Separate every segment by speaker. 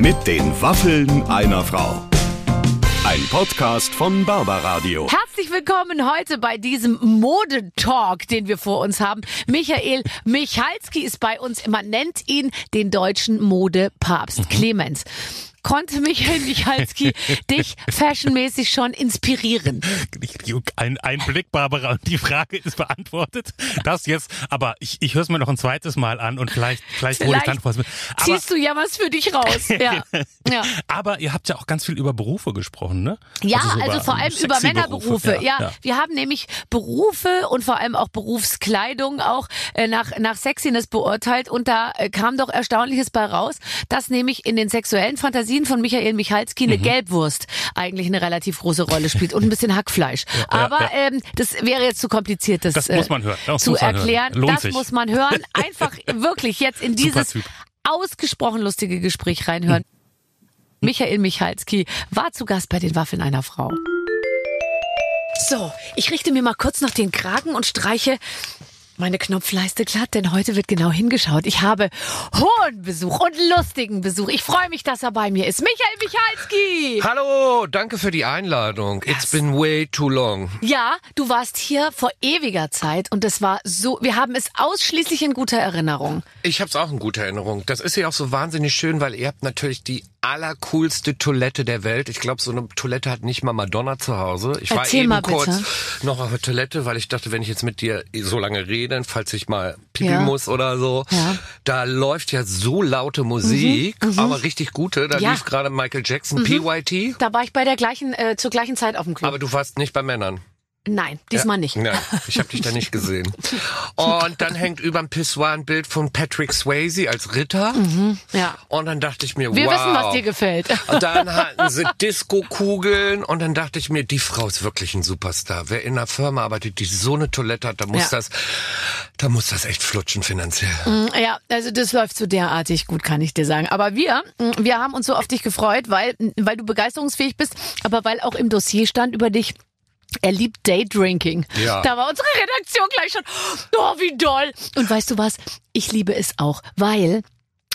Speaker 1: Mit den Waffeln einer Frau. Ein Podcast von Barbaradio.
Speaker 2: Herzlich willkommen heute bei diesem Modetalk, den wir vor uns haben. Michael Michalski ist bei uns. Man nennt ihn den deutschen Modepapst. Clemens. Konnte Michael Michalski dich fashionmäßig schon inspirieren?
Speaker 3: Ein, ein Blick, Barbara, und die Frage ist beantwortet. Das jetzt, aber ich, ich höre es mir noch ein zweites Mal an und vielleicht, vielleicht hole ich dann was mit. Aber,
Speaker 2: Ziehst du ja was für dich raus. Ja. ja.
Speaker 3: aber ihr habt ja auch ganz viel über Berufe gesprochen, ne?
Speaker 2: Ja,
Speaker 3: so
Speaker 2: also, vor allem über Männerberufe.
Speaker 3: Berufe.
Speaker 2: Ja,
Speaker 3: ja.
Speaker 2: wir haben nämlich Berufe und vor allem auch Berufskleidung auch äh, nach, nach Sexiness beurteilt und da äh, kam doch Erstaunliches bei raus, dass nämlich in den sexuellen Fantasien von Michael Michalski
Speaker 3: Mhm.
Speaker 2: eine Gelbwurst eigentlich eine relativ große Rolle spielt und ein bisschen Hackfleisch. Aber
Speaker 3: ja.
Speaker 2: Ähm, das wäre jetzt zu kompliziert, das,
Speaker 3: Das
Speaker 2: äh,
Speaker 3: muss man hören. Das
Speaker 2: zu erklären. Das
Speaker 3: sich.
Speaker 2: muss man hören. Einfach wirklich jetzt in dieses ausgesprochen lustige Gespräch reinhören. Michael Michalski war zu Gast bei den Waffeln einer Frau. So, ich richte mir mal kurz noch den Kragen und streiche meine Knopfleiste glatt, denn heute wird genau hingeschaut. Ich habe hohen Besuch und lustigen Besuch. Ich freue mich, dass er bei mir ist. Michael Michalski!
Speaker 4: Hallo, danke für die Einladung. It's been way too long.
Speaker 2: Ja, du warst hier vor ewiger Zeit und es war so, wir haben es ausschließlich in guter Erinnerung.
Speaker 4: Ich hab's auch in guter Erinnerung. Das ist ja auch so wahnsinnig schön, weil ihr habt natürlich die allercoolste Toilette der Welt. Ich glaube, so eine Toilette hat nicht mal Madonna zu Hause. Ich war
Speaker 2: Erzähl
Speaker 4: eben
Speaker 2: mal bitte.
Speaker 4: kurz noch auf der Toilette, weil ich dachte, wenn ich jetzt mit dir so lange rede, falls ich mal pipi
Speaker 2: Ja.
Speaker 4: muss oder so,
Speaker 2: Ja. Mhm,
Speaker 4: da läuft ja so laute Musik, aber richtig gute. Da
Speaker 2: Ja. Mhm.
Speaker 4: lief gerade Michael Jackson, PYT.
Speaker 2: Da war ich bei der gleichen, äh, zur gleichen Zeit auf dem Club.
Speaker 4: Aber du warst nicht bei Männern.
Speaker 2: Nein, diesmal nicht.
Speaker 4: Nein, ich habe dich da nicht gesehen. Und dann hängt überm Pissoir ein Bild von Patrick Swayze als Ritter.
Speaker 2: Ja.
Speaker 4: Und dann dachte ich mir,
Speaker 2: Wir
Speaker 4: wow.
Speaker 2: wissen, was dir gefällt.
Speaker 4: Und dann hatten sie Disco-Kugeln und dann dachte ich mir, die Frau ist wirklich ein Superstar. Wer in einer Firma arbeitet, die so eine Toilette hat, da muss
Speaker 2: Ja.
Speaker 4: das, da muss das echt flutschen finanziell.
Speaker 2: Ja, also das läuft so derartig gut, kann ich dir sagen. Aber wir, mm, wir haben uns so auf dich gefreut, weil, weil du begeisterungsfähig bist, aber weil auch im Dossier stand über dich, er liebt Daydrinking.
Speaker 4: Ja.
Speaker 2: Da war unsere Redaktion gleich schon, oh, wie doll. Und weißt du was? Ich liebe es auch, weil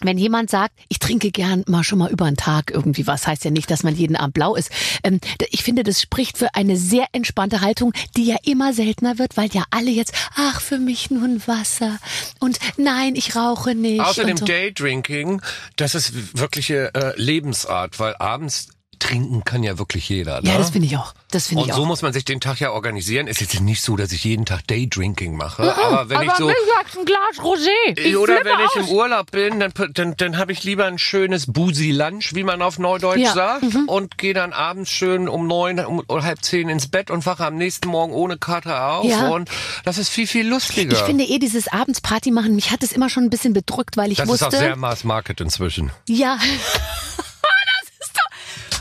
Speaker 2: wenn jemand sagt, ich trinke gern mal schon mal über einen Tag irgendwie was, heißt ja nicht, dass man jeden Abend blau ist. Ähm, ich finde, das spricht für eine sehr entspannte Haltung, die ja immer seltener wird, weil ja alle jetzt, ach, für mich nur ein Wasser und nein, ich rauche nicht.
Speaker 4: Außerdem
Speaker 2: so.
Speaker 4: Daydrinking, das ist wirkliche äh, Lebensart, weil abends trinken kann ja wirklich jeder. Ne?
Speaker 2: Ja, das finde ich auch. Das finde
Speaker 4: Und
Speaker 2: ich
Speaker 4: so
Speaker 2: auch.
Speaker 4: muss man sich den Tag ja organisieren. Ist jetzt nicht so, dass ich jeden Tag Daydrinking mache, aber wenn ich so
Speaker 2: mittags ein Glas Rosé. Ich
Speaker 4: oder
Speaker 2: flippe
Speaker 4: wenn ich
Speaker 2: aus.
Speaker 4: im Urlaub bin, dann dann, dann habe ich lieber ein schönes Busi Lunch, wie man auf Neudeutsch
Speaker 2: Ja,
Speaker 4: sagt, und gehe dann abends schön um neun um, um halb zehn ins Bett und wache am nächsten Morgen ohne Kater auf
Speaker 2: Ja.
Speaker 4: und das ist viel viel lustiger.
Speaker 2: Ich finde eh dieses Abendsparty machen, mich hat es immer schon ein bisschen bedrückt, weil ich
Speaker 4: das
Speaker 2: wusste,
Speaker 4: ist auch sehr Mass Market inzwischen.
Speaker 2: ja.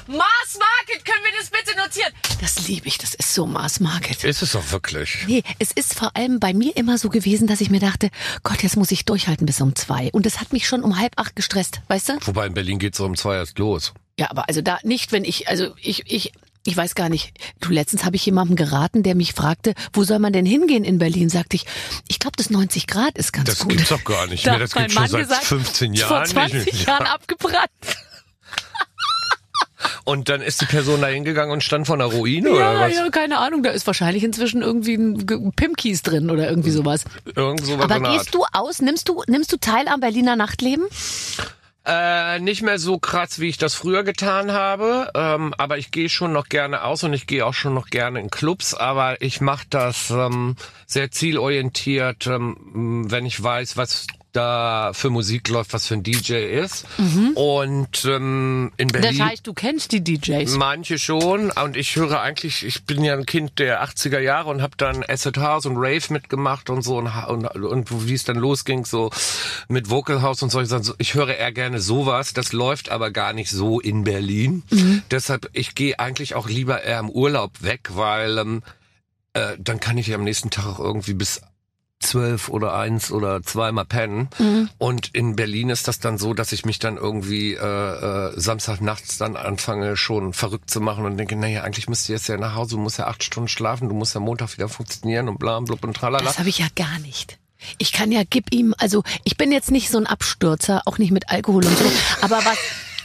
Speaker 2: das doch Mars Market, können wir das bitte notieren? Das liebe ich, das ist so Mars Market.
Speaker 4: Ist es auch wirklich.
Speaker 2: Nee, es ist vor allem bei mir immer so gewesen, dass ich mir dachte, Gott, jetzt muss ich durchhalten bis um zwei. Und das hat mich schon um halb acht gestresst, weißt du?
Speaker 4: Wobei in Berlin geht's so um zwei erst los.
Speaker 2: Ja, aber also da nicht, wenn ich, also ich, ich, ich weiß gar nicht. Du, letztens habe ich jemandem geraten, der mich fragte, wo soll man denn hingehen in Berlin? Sagte ich, ich glaube, das 90 Grad ist ganz
Speaker 4: Das
Speaker 2: gut.
Speaker 4: gibt's doch gar nicht
Speaker 2: Da
Speaker 4: mehr. Das gibt's schon
Speaker 2: Mann
Speaker 4: seit
Speaker 2: gesagt,
Speaker 4: 15
Speaker 2: Vor
Speaker 4: Jahren
Speaker 2: 20
Speaker 4: nicht.
Speaker 2: Jahren
Speaker 4: Ja.
Speaker 2: abgebrannt.
Speaker 4: Und dann ist die Person da hingegangen und stand vor einer Ruine oder
Speaker 2: Ja,
Speaker 4: was?
Speaker 2: ja, keine Ahnung. Da ist wahrscheinlich inzwischen irgendwie ein Pimkies drin oder irgendwie sowas.
Speaker 4: Irgend sowas
Speaker 2: Aber gehst du aus? Nimmst du, nimmst du teil am Berliner Nachtleben?
Speaker 4: Äh, nicht mehr so krass, wie ich das früher getan habe. Ähm, aber ich gehe schon noch gerne aus und ich gehe auch schon noch gerne in Clubs. Aber ich mache das ähm, sehr zielorientiert, ähm, wenn ich weiß, was da für Musik läuft, was für ein DJ ist. Und ähm, in
Speaker 2: Das
Speaker 4: Berlin.
Speaker 2: heißt, du kennst die DJs.
Speaker 4: Manche schon und ich höre eigentlich, ich bin ja ein Kind der 80er Jahre und habe dann Acid House und Rave mitgemacht und so und, und, und wie es dann losging, so mit Vocal House und solche Sachen. So, Ich höre eher gerne sowas, das läuft aber gar nicht so in Berlin. Deshalb, ich gehe eigentlich auch lieber eher im Urlaub weg, weil ähm, äh, dann kann ich am nächsten Tag auch irgendwie bis zwölf oder eins oder zweimal pennen. Und in Berlin ist das dann so, dass ich mich dann irgendwie äh, äh, Samstagnachts dann anfange schon verrückt zu machen und denke, naja, eigentlich müsst ihr jetzt ja nach Hause, du musst ja acht Stunden schlafen, du musst ja Montag wieder funktionieren und bla und blub und tralala.
Speaker 2: Das habe ich ja gar nicht. Ich kann ja, gib ihm, also ich bin jetzt nicht so ein Abstürzer, auch nicht mit Alkohol und so, aber was,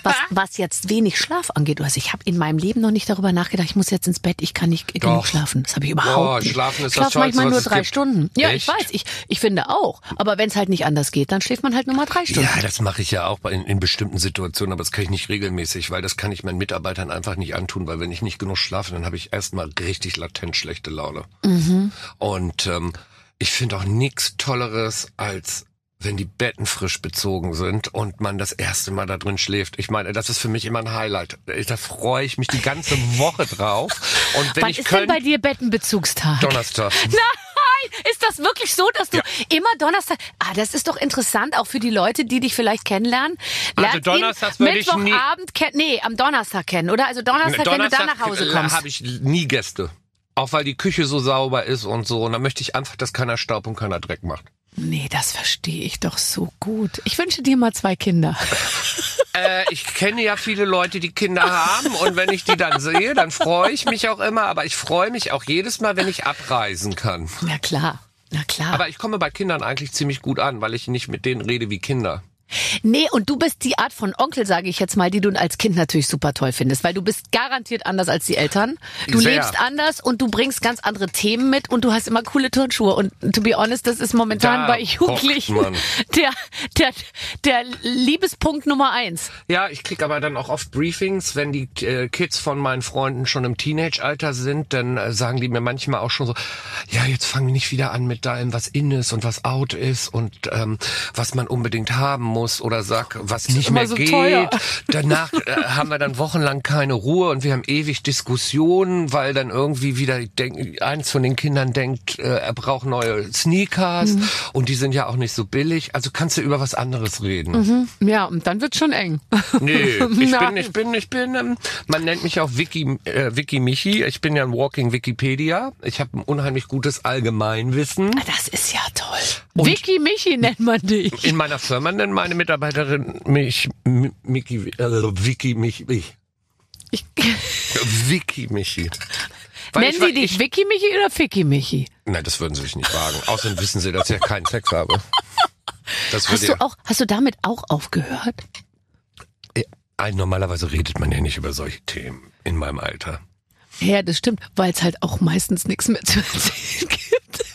Speaker 2: was, was jetzt wenig Schlaf angeht. Also ich habe in meinem Leben noch nicht darüber nachgedacht, ich muss jetzt ins Bett, ich kann nicht genug
Speaker 4: Doch.
Speaker 2: schlafen. Das habe ich überhaupt
Speaker 4: Boah,
Speaker 2: nicht.
Speaker 4: schlafen ist
Speaker 2: ich
Speaker 4: das
Speaker 2: schlafe manchmal nur drei
Speaker 4: gibt.
Speaker 2: Stunden. Ja,
Speaker 4: Echt?
Speaker 2: ich weiß. Ich, ich finde auch. Aber wenn es halt nicht anders geht, dann schläft man halt nur mal drei Stunden.
Speaker 4: Ja, das mache ich ja auch in, in bestimmten Situationen, aber das kann ich nicht regelmäßig, weil das kann ich meinen Mitarbeitern einfach nicht antun, weil wenn ich nicht genug schlafe, dann habe ich erstmal richtig latent schlechte Laune. Und ähm, ich finde auch nichts Tolleres als wenn die Betten frisch bezogen sind und man das erste Mal da drin schläft. Ich meine, das ist für mich immer ein Highlight. Da freue ich mich die ganze Woche drauf. Und wenn
Speaker 2: Wann
Speaker 4: ich
Speaker 2: ist denn
Speaker 4: könnte,
Speaker 2: bei dir Bettenbezugstag?
Speaker 4: Donnerstag.
Speaker 2: Nein, ist das wirklich so, dass du
Speaker 4: Ja.
Speaker 2: immer Donnerstag? Ah, das ist doch interessant, auch für die Leute, die dich vielleicht kennenlernen.
Speaker 4: Also
Speaker 2: Lernt ihn
Speaker 4: donnerstags würde ich nie-
Speaker 2: Mittwochabend kennen, nee, am Donnerstag kennen, oder? Also Donnerstag, wenn du dann nach Hause kommst.
Speaker 4: habe ich nie Gäste. Auch weil die Küche so sauber ist und so. Und dann möchte ich einfach, dass keiner Staub und keiner Dreck macht.
Speaker 2: Nee, das verstehe ich doch so gut. Ich wünsche dir mal zwei Kinder.
Speaker 4: Äh, ich kenne ja viele Leute, die Kinder haben. Und wenn ich die dann sehe, dann freue ich mich auch immer. Aber ich freue mich auch jedes Mal, wenn ich abreisen kann.
Speaker 2: Na klar. Na klar.
Speaker 4: Aber ich komme bei Kindern eigentlich ziemlich gut an, weil ich nicht mit denen rede wie Kinder.
Speaker 2: Nee, und du bist die Art von Onkel, sage ich jetzt mal, die du als Kind natürlich super toll findest, weil du bist garantiert anders als die Eltern. Du
Speaker 4: Sehr.
Speaker 2: lebst anders und du bringst ganz andere Themen mit und du hast immer coole Turnschuhe. Und to be honest, das ist momentan
Speaker 4: Da
Speaker 2: bei Jugendlichen
Speaker 4: pocht man.
Speaker 2: der, der, der Liebespunkt Nummer eins.
Speaker 4: Ja, ich krieg aber dann auch oft Briefings, wenn die äh, Kids von meinen Freunden schon im Teenage-Alter sind, dann äh, sagen die mir manchmal auch schon so, ja, jetzt fangen wir nicht wieder an mit deinem, was in ist und was out ist und ähm, was man unbedingt haben muss oder sag, was nicht mehr
Speaker 2: so
Speaker 4: geht.
Speaker 2: teuer.
Speaker 4: Danach äh, haben wir dann wochenlang keine Ruhe und wir haben ewig Diskussionen, weil dann irgendwie wieder denk, eins von den Kindern denkt, äh, er braucht neue Sneakers
Speaker 2: Mhm.
Speaker 4: und die sind ja auch nicht so billig. Also kannst du über was anderes reden.
Speaker 2: Ja, und dann wird's schon eng.
Speaker 4: Nee, ich bin, ich bin, ich bin, ähm, man nennt mich auch Wiki, äh, Wiki Michi. Ich bin ja ein Walking Wikipedia. Ich habe ein unheimlich gutes Allgemeinwissen.
Speaker 2: Das ist ja toll. Vicky Michi nennt man dich.
Speaker 4: In meiner Firma nennt meine Mitarbeiterin mich M- Miki, äh, Wiki Michi. Ich.
Speaker 2: Ich,
Speaker 4: Wiki Michi. Weil
Speaker 2: nennen
Speaker 4: ich,
Speaker 2: sie dich Vicky Michi oder Ficky Michi?
Speaker 4: Nein, das würden sie sich nicht wagen. Außerdem wissen sie, dass ich ja keinen Sex habe. Das
Speaker 2: Hast du auch, hast du damit auch aufgehört?
Speaker 4: ja, Ein- Normalerweise redet man ja nicht über solche Themen in meinem Alter.
Speaker 2: Ja, das stimmt, weil es halt auch meistens nichts mehr zu erzählen gibt.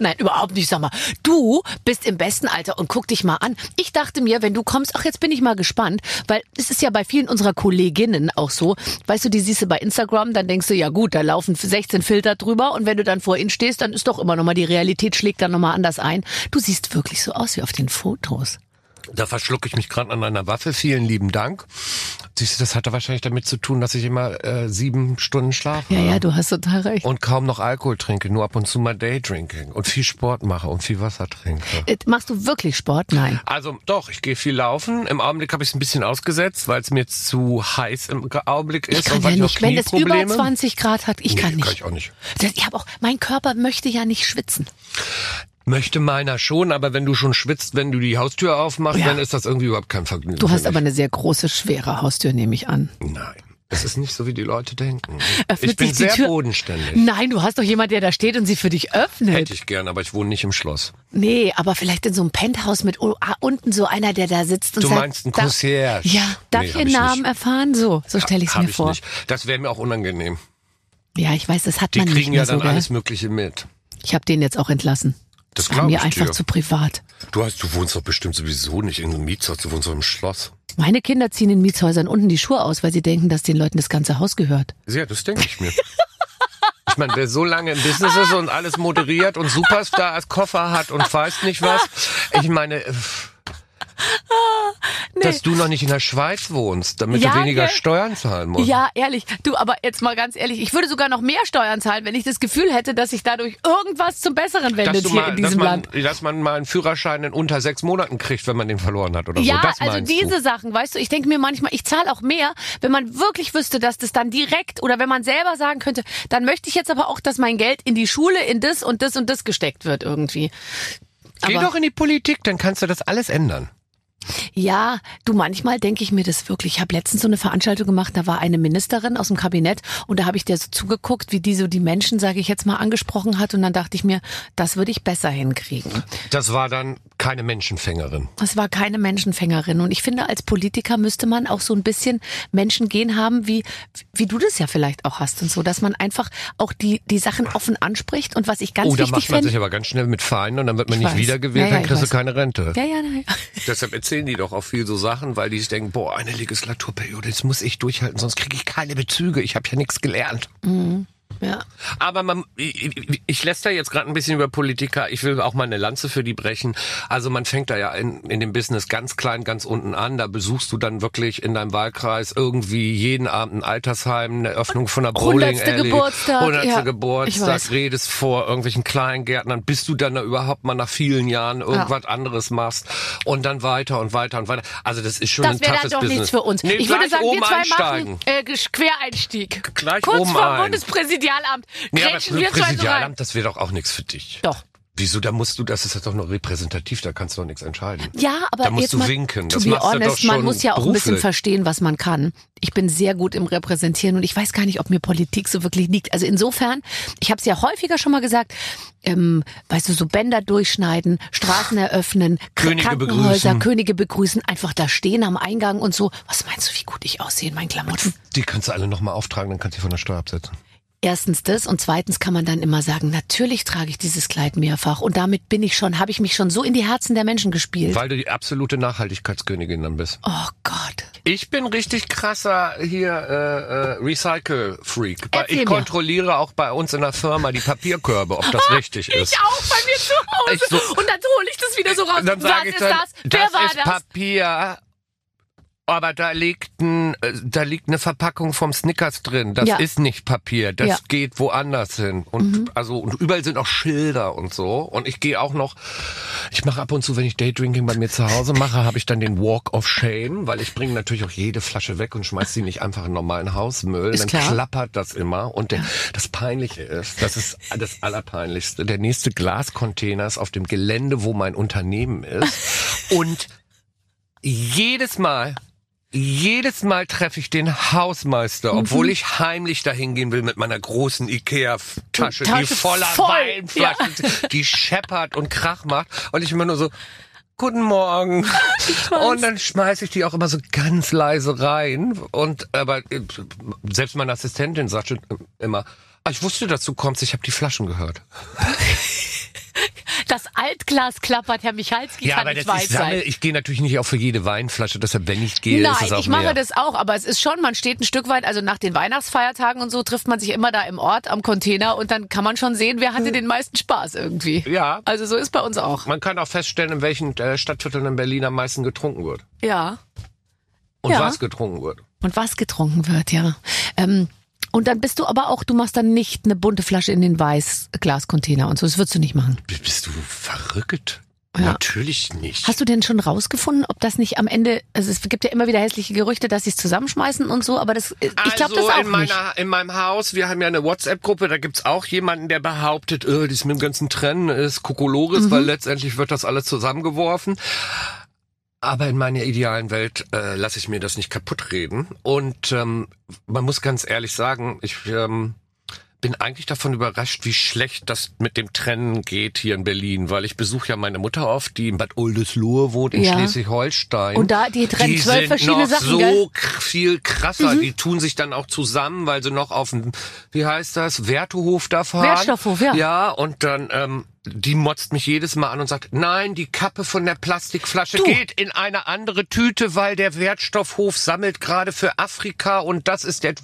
Speaker 2: Nein, überhaupt nicht. Sag mal, du bist im besten Alter und guck dich mal an. Ich dachte mir, wenn du kommst, ach, jetzt bin ich mal gespannt, weil es ist ja bei vielen unserer Kolleginnen auch so. Weißt du, die siehst du bei Instagram, dann denkst du, ja gut, da laufen 16 Filter drüber und wenn du dann vor ihnen stehst, dann ist doch immer nochmal die Realität schlägt dann nochmal anders ein. Du siehst wirklich so aus wie auf den Fotos.
Speaker 4: Da verschlucke ich mich gerade an einer Waffe. Vielen lieben Dank. Siehst du, das hatte wahrscheinlich damit zu tun, dass ich immer äh, sieben Stunden schlafe.
Speaker 2: Ja, ja, du hast total recht.
Speaker 4: Und kaum noch Alkohol trinke, nur ab und zu mal Daydrinking und viel Sport mache und viel Wasser trinke.
Speaker 2: Äh, Machst du wirklich Sport? Nein.
Speaker 4: Also doch, ich gehe viel laufen. Im Augenblick habe ich es ein bisschen ausgesetzt, weil es mir zu heiß im Augenblick ist
Speaker 2: Ich kann
Speaker 4: und
Speaker 2: ja
Speaker 4: ich
Speaker 2: nicht, wenn es über
Speaker 4: Knieprobleme.
Speaker 2: 20 Grad hat, ich
Speaker 4: Nee,
Speaker 2: kann nicht.
Speaker 4: Kann ich auch nicht.
Speaker 2: Ich habe auch, mein Körper möchte ja nicht schwitzen.
Speaker 4: Möchte meiner schon, aber wenn du schon schwitzt, wenn du die Haustür aufmachst,
Speaker 2: Ja.
Speaker 4: dann ist das irgendwie überhaupt kein Vergnügen.
Speaker 2: Du hast aber eine sehr große, schwere Haustür, nehme ich an.
Speaker 4: Nein. Es ist nicht so, wie die Leute denken.
Speaker 2: Öffnet
Speaker 4: ich bin
Speaker 2: die
Speaker 4: sehr
Speaker 2: Tür-
Speaker 4: bodenständig.
Speaker 2: Nein, du hast doch jemand, der da steht und sie für dich öffnet.
Speaker 4: Hätte ich gern, aber ich wohne nicht im Schloss.
Speaker 2: Nee, aber vielleicht in so einem Penthouse mit ah, unten so einer, der da sitzt und
Speaker 4: Du
Speaker 2: sagt...
Speaker 4: meinst einen
Speaker 2: da-
Speaker 4: Concierge?
Speaker 2: Ja, darf
Speaker 4: Nee,
Speaker 2: ich Ihren Namen
Speaker 4: nicht.
Speaker 2: erfahren? So, so stelle ich es mir
Speaker 4: ich
Speaker 2: vor.
Speaker 4: nicht. Das wäre mir auch unangenehm.
Speaker 2: Ja, ich weiß, das hat
Speaker 4: Die
Speaker 2: man nicht
Speaker 4: kriegen
Speaker 2: mehr
Speaker 4: ja dann
Speaker 2: so,
Speaker 4: alles Mögliche mit.
Speaker 2: Ich habe den jetzt auch entlassen.
Speaker 4: Das
Speaker 2: war
Speaker 4: glaub
Speaker 2: mir einfach
Speaker 4: dir.
Speaker 2: zu privat.
Speaker 4: Du hast, du wohnst doch bestimmt sowieso nicht in einem Mietshaus, du wohnst doch im Schloss.
Speaker 2: Meine Kinder ziehen in Mietshäusern unten die Schuhe aus, weil sie denken, dass den Leuten das ganze Haus gehört.
Speaker 4: Ja, das denke ich mir. Ich meine, wer so lange im Business ist und alles moderiert und Superstar als Koffer hat und weiß nicht was. Ich meine, äh, dass du noch nicht in der Schweiz wohnst, damit
Speaker 2: Ja,
Speaker 4: du weniger
Speaker 2: gell?
Speaker 4: Steuern zahlen musst.
Speaker 2: Ja, ehrlich. Du, aber jetzt mal ganz ehrlich, ich würde sogar noch mehr Steuern zahlen, wenn ich das Gefühl hätte, dass sich dadurch irgendwas zum Besseren
Speaker 4: Dass,
Speaker 2: wendet hier
Speaker 4: mal,
Speaker 2: in
Speaker 4: dass,
Speaker 2: diesem
Speaker 4: man,
Speaker 2: Land.
Speaker 4: dass man mal einen Führerschein in unter sechs Monaten kriegt, wenn man den verloren hat oder
Speaker 2: Ja,
Speaker 4: so. Das
Speaker 2: also diese
Speaker 4: du.
Speaker 2: Sachen, weißt du, ich denke mir manchmal, ich zahle auch mehr, wenn man wirklich wüsste, dass das dann direkt oder wenn man selber sagen könnte, dann möchte ich jetzt aber auch, dass mein Geld in die Schule, in das und das und das gesteckt wird irgendwie.
Speaker 4: Geh
Speaker 2: aber-
Speaker 4: doch in die Politik, dann kannst du das alles ändern.
Speaker 2: Ja, du, manchmal denke ich mir das wirklich. Ich habe letztens so eine Veranstaltung gemacht, da war eine Ministerin aus dem Kabinett und da habe ich dir so zugeguckt, wie die so die Menschen, sage ich jetzt mal, angesprochen hat und dann dachte ich mir, das würde ich besser hinkriegen.
Speaker 4: Das war dann keine Menschenfängerin.
Speaker 2: Es war keine Menschenfängerin. Und ich finde, als Politiker müsste man auch so ein bisschen Menschengehen haben, wie, wie du das ja vielleicht auch hast und so, dass man einfach auch die, die Sachen offen anspricht. Und was ich ganz
Speaker 4: oh, da
Speaker 2: wichtig
Speaker 4: macht man
Speaker 2: finde.
Speaker 4: sich aber ganz schnell mit Feinen und dann wird man
Speaker 2: Ich
Speaker 4: nicht
Speaker 2: weiß.
Speaker 4: wiedergewählt,
Speaker 2: Ja, ja,
Speaker 4: dann kriegst du keine Rente.
Speaker 2: Ja, ja, ja.
Speaker 4: Deshalb erzählen die doch auch viel so Sachen, weil die sich denken, boah, eine Legislaturperiode, jetzt muss ich durchhalten, sonst kriege ich keine Bezüge. Ich habe ja nichts gelernt.
Speaker 2: Ja.
Speaker 4: Aber man, ich, ich- lässt da jetzt gerade ein bisschen über Politiker. Ich will auch mal eine Lanze für die brechen. Also man fängt da ja in, in dem Business ganz klein, ganz unten an. Da besuchst du dann wirklich in deinem Wahlkreis irgendwie jeden Abend ein Altersheim, eine Öffnung von einer Bowling Alley,
Speaker 2: Geburtstag,
Speaker 4: hundertste
Speaker 2: ja, ich
Speaker 4: Geburtstag, redest vor irgendwelchen Kleingärtnern, bis du dann da überhaupt mal nach vielen Jahren irgendwas anderes machst und dann weiter und weiter und weiter. Also das ist schon
Speaker 2: Das
Speaker 4: ein
Speaker 2: wäre dann
Speaker 4: toughes
Speaker 2: doch
Speaker 4: Business.
Speaker 2: nichts für uns.
Speaker 4: Nee,
Speaker 2: ich würde sagen, wir zwei
Speaker 4: einsteigen.
Speaker 2: machen äh, Quereinstieg.
Speaker 4: Gleich
Speaker 2: Kurz
Speaker 4: oben
Speaker 2: vor
Speaker 4: ein.
Speaker 2: Bundespräsidialamt.
Speaker 4: Nee, aber
Speaker 2: Grätschen wir.
Speaker 4: Präsidialamt, das wäre doch auch nichts für dich.
Speaker 2: Doch.
Speaker 4: Wieso, da musst du, das ist doch nur repräsentativ, da kannst du doch nichts entscheiden.
Speaker 2: Ja, aber
Speaker 4: Da musst
Speaker 2: jetzt
Speaker 4: du
Speaker 2: mal,
Speaker 4: winken.
Speaker 2: To
Speaker 4: Das
Speaker 2: be
Speaker 4: du doch
Speaker 2: honest, man muss ja auch ein bisschen
Speaker 4: beruflich.
Speaker 2: verstehen, was man kann. Ich bin sehr gut im Repräsentieren und ich weiß gar nicht, ob mir Politik so wirklich liegt. Also insofern, ich habe es ja häufiger schon mal gesagt, ähm, weißt du, so Bänder durchschneiden, Straßen eröffnen,
Speaker 4: Könige
Speaker 2: Krankenhäuser,
Speaker 4: begrüßen.
Speaker 2: Könige begrüßen, einfach da stehen am Eingang und so. Was meinst du, wie gut ich aussehe in meinen Klamotten?
Speaker 4: Die kannst du alle nochmal auftragen, dann kannst du die von der Steuer absetzen.
Speaker 2: Erstens das und zweitens kann man dann immer sagen, natürlich trage ich dieses Kleid mehrfach und damit bin ich schon, habe ich mich schon so in die Herzen der Menschen gespielt.
Speaker 4: Weil du die absolute Nachhaltigkeitskönigin dann bist.
Speaker 2: Oh Gott.
Speaker 4: Ich bin richtig krasser hier äh, äh, Recycle-Freak. Ich
Speaker 2: mir.
Speaker 4: kontrolliere auch bei uns in der Firma die Papierkörbe, ob das richtig ist.
Speaker 2: Ich auch bei mir zu Hause.
Speaker 4: So-
Speaker 2: und dann hole ich das wieder so raus.
Speaker 4: Dann
Speaker 2: Was
Speaker 4: sage ich
Speaker 2: ist
Speaker 4: dann,
Speaker 2: das? Wer
Speaker 4: das
Speaker 2: war
Speaker 4: ist
Speaker 2: das?
Speaker 4: Papier. Aber da liegt ein, äh, da liegt eine Verpackung vom Snickers drin. Das
Speaker 2: Ja.
Speaker 4: ist nicht Papier. Das
Speaker 2: Ja. Mhm.
Speaker 4: geht woanders hin. Und also und überall sind auch Schilder und so. Und ich gehe auch noch. Ich mache ab und zu, wenn ich Daydrinking bei mir zu Hause mache, habe ich dann den Walk of Shame, weil ich bringe natürlich auch jede Flasche weg und schmeiß sie nicht einfach in normalen Hausmüll.
Speaker 2: Ist
Speaker 4: dann
Speaker 2: klar.
Speaker 4: klappert das immer. Und der, das Peinliche ist, das ist das Allerpeinlichste. Der nächste Glascontainer ist auf dem Gelände, wo mein Unternehmen ist. Und jedes Mal, jedes Mal treffe ich den Hausmeister,
Speaker 2: Mhm.
Speaker 4: obwohl ich heimlich dahin gehen will mit meiner großen Ikea-Tasche, die voller
Speaker 2: voll,
Speaker 4: Weinflaschen, die scheppert und Krach macht. Und ich immer nur so, Guten Morgen. Und dann schmeiße ich die auch immer so ganz leise rein. Und aber äh, selbst meine Assistentin sagt schon immer, ah, ich wusste, dass du kommst, ich habe die Flaschen gehört.
Speaker 2: Das Altglas klappert, Herr Michalski
Speaker 4: Ja,
Speaker 2: kann
Speaker 4: aber
Speaker 2: nicht
Speaker 4: das
Speaker 2: weit
Speaker 4: ich sammel,
Speaker 2: sein.
Speaker 4: ich gehe natürlich nicht auch für jede Weinflasche, deshalb wenn ich gehe, ist es
Speaker 2: Nein,
Speaker 4: auch
Speaker 2: ich mache
Speaker 4: mehr.
Speaker 2: das auch, aber es ist schon, man steht ein Stück weit, also nach den Weihnachtsfeiertagen und so trifft man sich immer da im Ort am Container und dann kann man schon sehen, wer hatte den meisten Spaß irgendwie.
Speaker 4: Ja.
Speaker 2: Also so ist bei uns auch.
Speaker 4: Man kann auch feststellen, in welchen äh, Stadtvierteln in Berlin am meisten getrunken wird.
Speaker 2: Ja.
Speaker 4: Und
Speaker 2: Ja.
Speaker 4: was getrunken wird.
Speaker 2: Und was getrunken wird, ja. Ähm, und dann bist du aber auch, du machst dann nicht eine bunte Flasche in den Weißglascontainer und so. Das würdest du nicht machen.
Speaker 4: Bist du verrückt?
Speaker 2: Ja.
Speaker 4: Natürlich nicht.
Speaker 2: Hast du denn schon rausgefunden, ob das nicht am Ende, also es gibt ja immer wieder hässliche Gerüchte, dass sie es zusammenschmeißen und so, aber das, ich glaube das
Speaker 4: also
Speaker 2: auch
Speaker 4: in meiner,
Speaker 2: nicht.
Speaker 4: in meinem Haus, wir haben ja eine WhatsApp-Gruppe, da gibt's auch jemanden, der behauptet, äh, das mit dem ganzen Trennen ist Kokolores,
Speaker 2: Mhm.
Speaker 4: weil letztendlich wird das alles zusammengeworfen. Aber in meiner idealen Welt äh, lasse ich mir das nicht kaputt reden. Und ähm, man muss ganz ehrlich sagen, ich ähm, bin eigentlich davon überrascht, wie schlecht das mit dem Trennen geht hier in Berlin, weil ich besuche ja meine Mutter oft, die in Bad Oldesloe wohnt, in
Speaker 2: Ja.
Speaker 4: Schleswig-Holstein.
Speaker 2: Und da, die trennen
Speaker 4: die
Speaker 2: zwölf
Speaker 4: sind
Speaker 2: verschiedene
Speaker 4: noch
Speaker 2: Sachen,
Speaker 4: so
Speaker 2: gell? Mhm.
Speaker 4: viel krasser. Die tun sich dann auch zusammen, weil sie noch auf dem, wie heißt das, Wertehof da fahren.
Speaker 2: Wertstoffhof, ja.
Speaker 4: Ja, und dann, ähm, die motzt mich jedes Mal an und sagt, nein, die Kappe von der Plastikflasche
Speaker 2: Du.
Speaker 4: geht in eine andere Tüte, weil der Wertstoffhof sammelt gerade für Afrika und das ist der,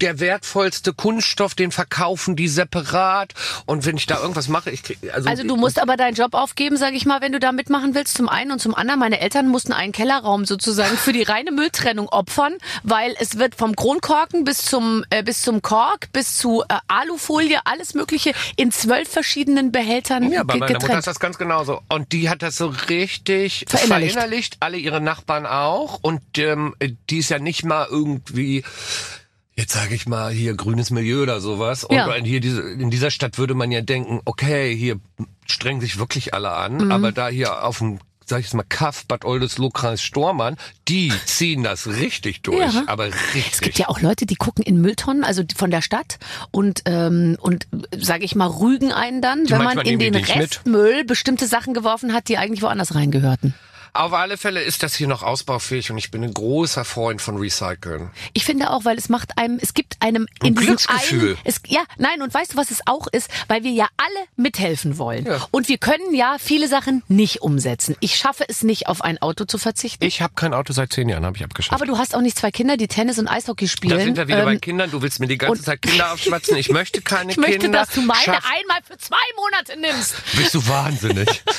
Speaker 4: der wertvollste Kunststoff, den verkaufen die separat. Und wenn ich da irgendwas mache, ich krieg, also,
Speaker 2: Also du musst aber deinen Job aufgeben, sage ich mal, wenn du da mitmachen willst. Zum einen und zum anderen, meine Eltern mussten einen Kellerraum sozusagen für die reine Mülltrennung opfern, weil es wird vom Kronkorken bis zum äh, bis zum Kork bis zu äh, Alufolie alles Mögliche in zwölf verschiedenen Behältern
Speaker 4: Ja, bei meiner Mutter ist das ganz genauso. Und die hat das so richtig
Speaker 2: Verinnerlicht.
Speaker 4: verinnerlicht, alle ihre Nachbarn auch. Und ähm, die ist ja nicht mal irgendwie, jetzt sage ich mal, hier grünes Milieu oder sowas. Und
Speaker 2: Ja.
Speaker 4: hier diese, in dieser Stadt würde man ja denken, okay, hier strengen sich wirklich alle an.
Speaker 2: Mhm.
Speaker 4: Aber da hier auf dem sag ich jetzt mal, Kaff, Bad Oldesloe, Kreis Stormann, die ziehen das richtig durch,
Speaker 2: Ja.
Speaker 4: aber richtig.
Speaker 2: Es gibt ja auch Leute, die gucken in Mülltonnen, also von der Stadt und ähm, und sage ich mal rügen einen dann, wenn man in den
Speaker 4: die.
Speaker 2: Restmüll bestimmte Sachen geworfen hat, die eigentlich woanders reingehörten.
Speaker 4: Auf alle Fälle ist das hier noch ausbaufähig und ich bin ein großer Freund von Recyceln.
Speaker 2: Ich finde auch, weil es macht einem, es gibt einem in
Speaker 4: Ein Glücksgefühl.
Speaker 2: einen, es, ja, nein, und weißt du, was es auch ist? Weil wir ja alle mithelfen wollen.
Speaker 4: Ja.
Speaker 2: Und wir können ja viele Sachen nicht umsetzen. Ich schaffe es nicht, auf ein Auto zu verzichten.
Speaker 4: Ich habe kein Auto seit zehn Jahren, habe ich abgeschafft.
Speaker 2: aber du hast auch nicht zwei Kinder, die Tennis und Eishockey spielen.
Speaker 4: da sind wir wieder bei
Speaker 2: Ähm,
Speaker 4: Kindern. Du willst mir die ganze Zeit Kinder aufschwatzen. Ich möchte keine
Speaker 2: ich möchte,
Speaker 4: Kinder.
Speaker 2: dass du meine
Speaker 4: Schaff-
Speaker 2: einmal für zwei Monate nimmst.
Speaker 4: Bist du wahnsinnig.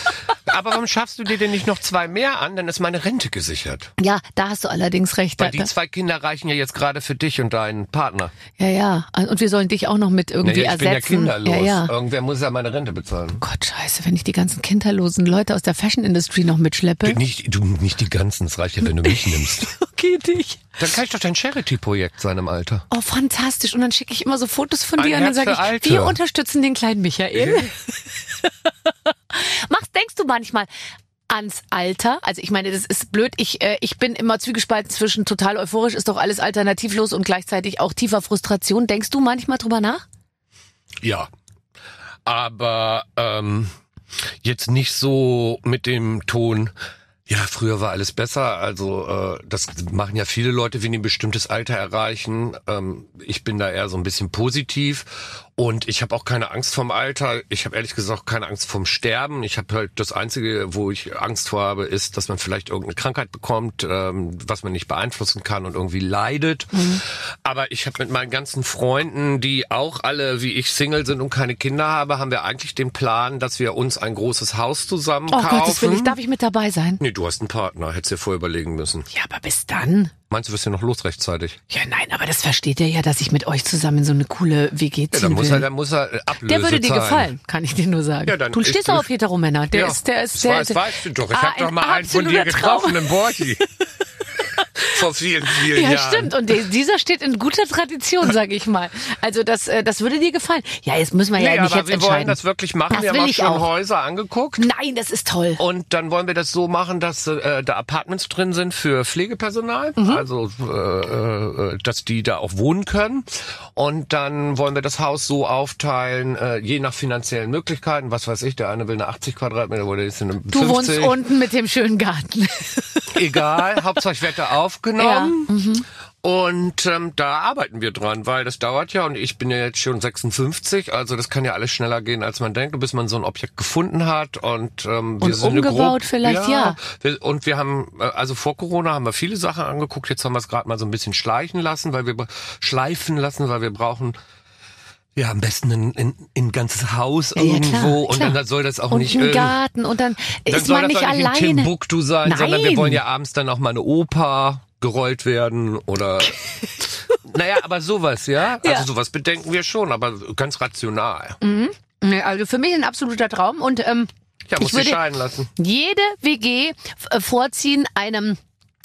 Speaker 4: aber warum schaffst du dir denn nicht noch zwei mehr an? Dann ist meine Rente gesichert.
Speaker 2: Ja, da hast du allerdings recht.
Speaker 4: Weil
Speaker 2: Da-
Speaker 4: die zwei Kinder reichen ja jetzt gerade für dich und deinen Partner.
Speaker 2: Ja, ja. Und wir sollen dich auch noch mit irgendwie
Speaker 4: Nee, ich bin ja
Speaker 2: ersetzen.
Speaker 4: kinderlos.
Speaker 2: Ja, ja.
Speaker 4: Irgendwer muss ja meine Rente bezahlen.
Speaker 2: Gott, scheiße, wenn ich die ganzen kinderlosen Leute aus der Fashion Industry noch mitschleppe.
Speaker 4: Nicht, du, nicht die ganzen, es reicht ja, wenn du mich nimmst.
Speaker 2: Okay, dich.
Speaker 4: Dann kann ich doch dein Charity-Projekt sein im Alter.
Speaker 2: Oh, fantastisch. Und dann schicke ich immer so Fotos von
Speaker 4: Ein
Speaker 2: dir und dann
Speaker 4: Herz
Speaker 2: sage ich, wir unterstützen den kleinen Michael. Machst, denkst du manchmal ans Alter? Also ich meine, das ist blöd. Ich, äh, ich bin immer zwiegespalten zwischen total euphorisch, ist doch alles alternativlos und gleichzeitig auch tiefer Frustration. Denkst du manchmal drüber nach?
Speaker 4: Ja. Aber ähm, jetzt nicht so mit dem Ton. Ja, früher war alles besser. Also äh, das machen ja viele Leute, wenn die ein bestimmtes Alter erreichen. Ähm, ich bin da eher so ein bisschen positiv und ich habe auch keine Angst vom Alter. Ich habe ehrlich gesagt keine Angst vom Sterben. Ich habe halt das Einzige, wo ich Angst vor habe, ist, dass man vielleicht irgendeine Krankheit bekommt, ähm, was man nicht beeinflussen kann und irgendwie leidet. Aber ich habe mit meinen ganzen Freunden, die auch alle wie ich Single sind und keine Kinder haben, haben wir eigentlich den Plan, dass wir uns ein großes Haus zusammen
Speaker 2: Oh
Speaker 4: kaufen.
Speaker 2: Gottes Willen, darf ich mit dabei sein?
Speaker 4: Nee, du hast einen Partner, hättest dir vorher überlegen müssen.
Speaker 2: Ja, aber bis dann.
Speaker 4: Meinst du, wirst ja noch los rechtzeitig?
Speaker 2: Ja, nein, aber das versteht er ja, dass ich mit euch zusammen so eine coole WG
Speaker 4: Ja,
Speaker 2: ziehen
Speaker 4: dann muss
Speaker 2: will.
Speaker 4: er, dann muss er äh, Ablöse
Speaker 2: der würde dir gefallen, kann ich dir nur sagen.
Speaker 4: Ja, dann
Speaker 2: du stehst doch auf Heteromänner. Der
Speaker 4: ja,
Speaker 2: ist, der ist,
Speaker 4: das
Speaker 2: der,
Speaker 4: weiß, weißt du doch. Ich
Speaker 2: Ah,
Speaker 4: hab doch mal einen von dir getroffen in Borchi. Vor vielen, vielen
Speaker 2: Ja,
Speaker 4: Jahren.
Speaker 2: stimmt. Und der- dieser steht in guter Tradition, sage ich mal. Also das, äh, das würde dir gefallen. Ja, jetzt müssen wir ja
Speaker 4: Nee,
Speaker 2: nicht
Speaker 4: aber
Speaker 2: jetzt
Speaker 4: wir wollen
Speaker 2: entscheiden.
Speaker 4: das wirklich machen.
Speaker 2: Das
Speaker 4: wir haben auch schon
Speaker 2: auch.
Speaker 4: Häuser angeguckt.
Speaker 2: Nein, das ist toll.
Speaker 4: Und dann wollen wir das so machen, dass äh, da Apartments drin sind für Pflegepersonal,
Speaker 2: Mhm.
Speaker 4: also äh, äh, dass die da auch wohnen können. Und dann wollen wir das Haus so aufteilen, äh, je nach finanziellen Möglichkeiten. Was weiß ich, der eine will eine 80 Quadratmeter, oder ist eine 50.
Speaker 2: Du wohnst unten mit dem schönen Garten.
Speaker 4: Egal, Hauptsache ich werde da aufgenommen.
Speaker 2: Ja, mhm.
Speaker 4: Und ähm, da arbeiten wir dran, weil das dauert ja. Und ich bin ja jetzt schon 56, also das kann ja alles schneller gehen, als man denkt, bis man so ein Objekt gefunden hat. Und ähm, wir
Speaker 2: Und
Speaker 4: sind
Speaker 2: umgebaut
Speaker 4: Gruppe-
Speaker 2: vielleicht, ja.
Speaker 4: Wir, und wir haben, äh, also vor Corona haben wir viele Sachen angeguckt, jetzt haben wir es gerade mal so ein bisschen schleichen lassen, weil wir schleifen lassen, weil wir brauchen ja, am besten ein, ein, ein ganzes Haus
Speaker 2: Ja,
Speaker 4: irgendwo
Speaker 2: klar,
Speaker 4: und
Speaker 2: klar.
Speaker 4: dann soll das auch
Speaker 2: und
Speaker 4: nicht
Speaker 2: ein
Speaker 4: irgend-
Speaker 2: Garten und dann,
Speaker 4: dann
Speaker 2: ist man nicht
Speaker 4: auch nicht in
Speaker 2: alleine.
Speaker 4: Timbuktu sein, sondern wir
Speaker 2: Nein.
Speaker 4: wollen ja abends dann auch mal eine Oper gerollt werden oder naja, aber sowas, ja?
Speaker 2: Ja.
Speaker 4: Also sowas bedenken wir schon, aber ganz rational.
Speaker 2: Nee, Also für mich ein absoluter Traum und ähm,
Speaker 4: Ja,
Speaker 2: ich
Speaker 4: muss sich
Speaker 2: würde
Speaker 4: scheiden lassen.
Speaker 2: jede WG äh, vorziehen einem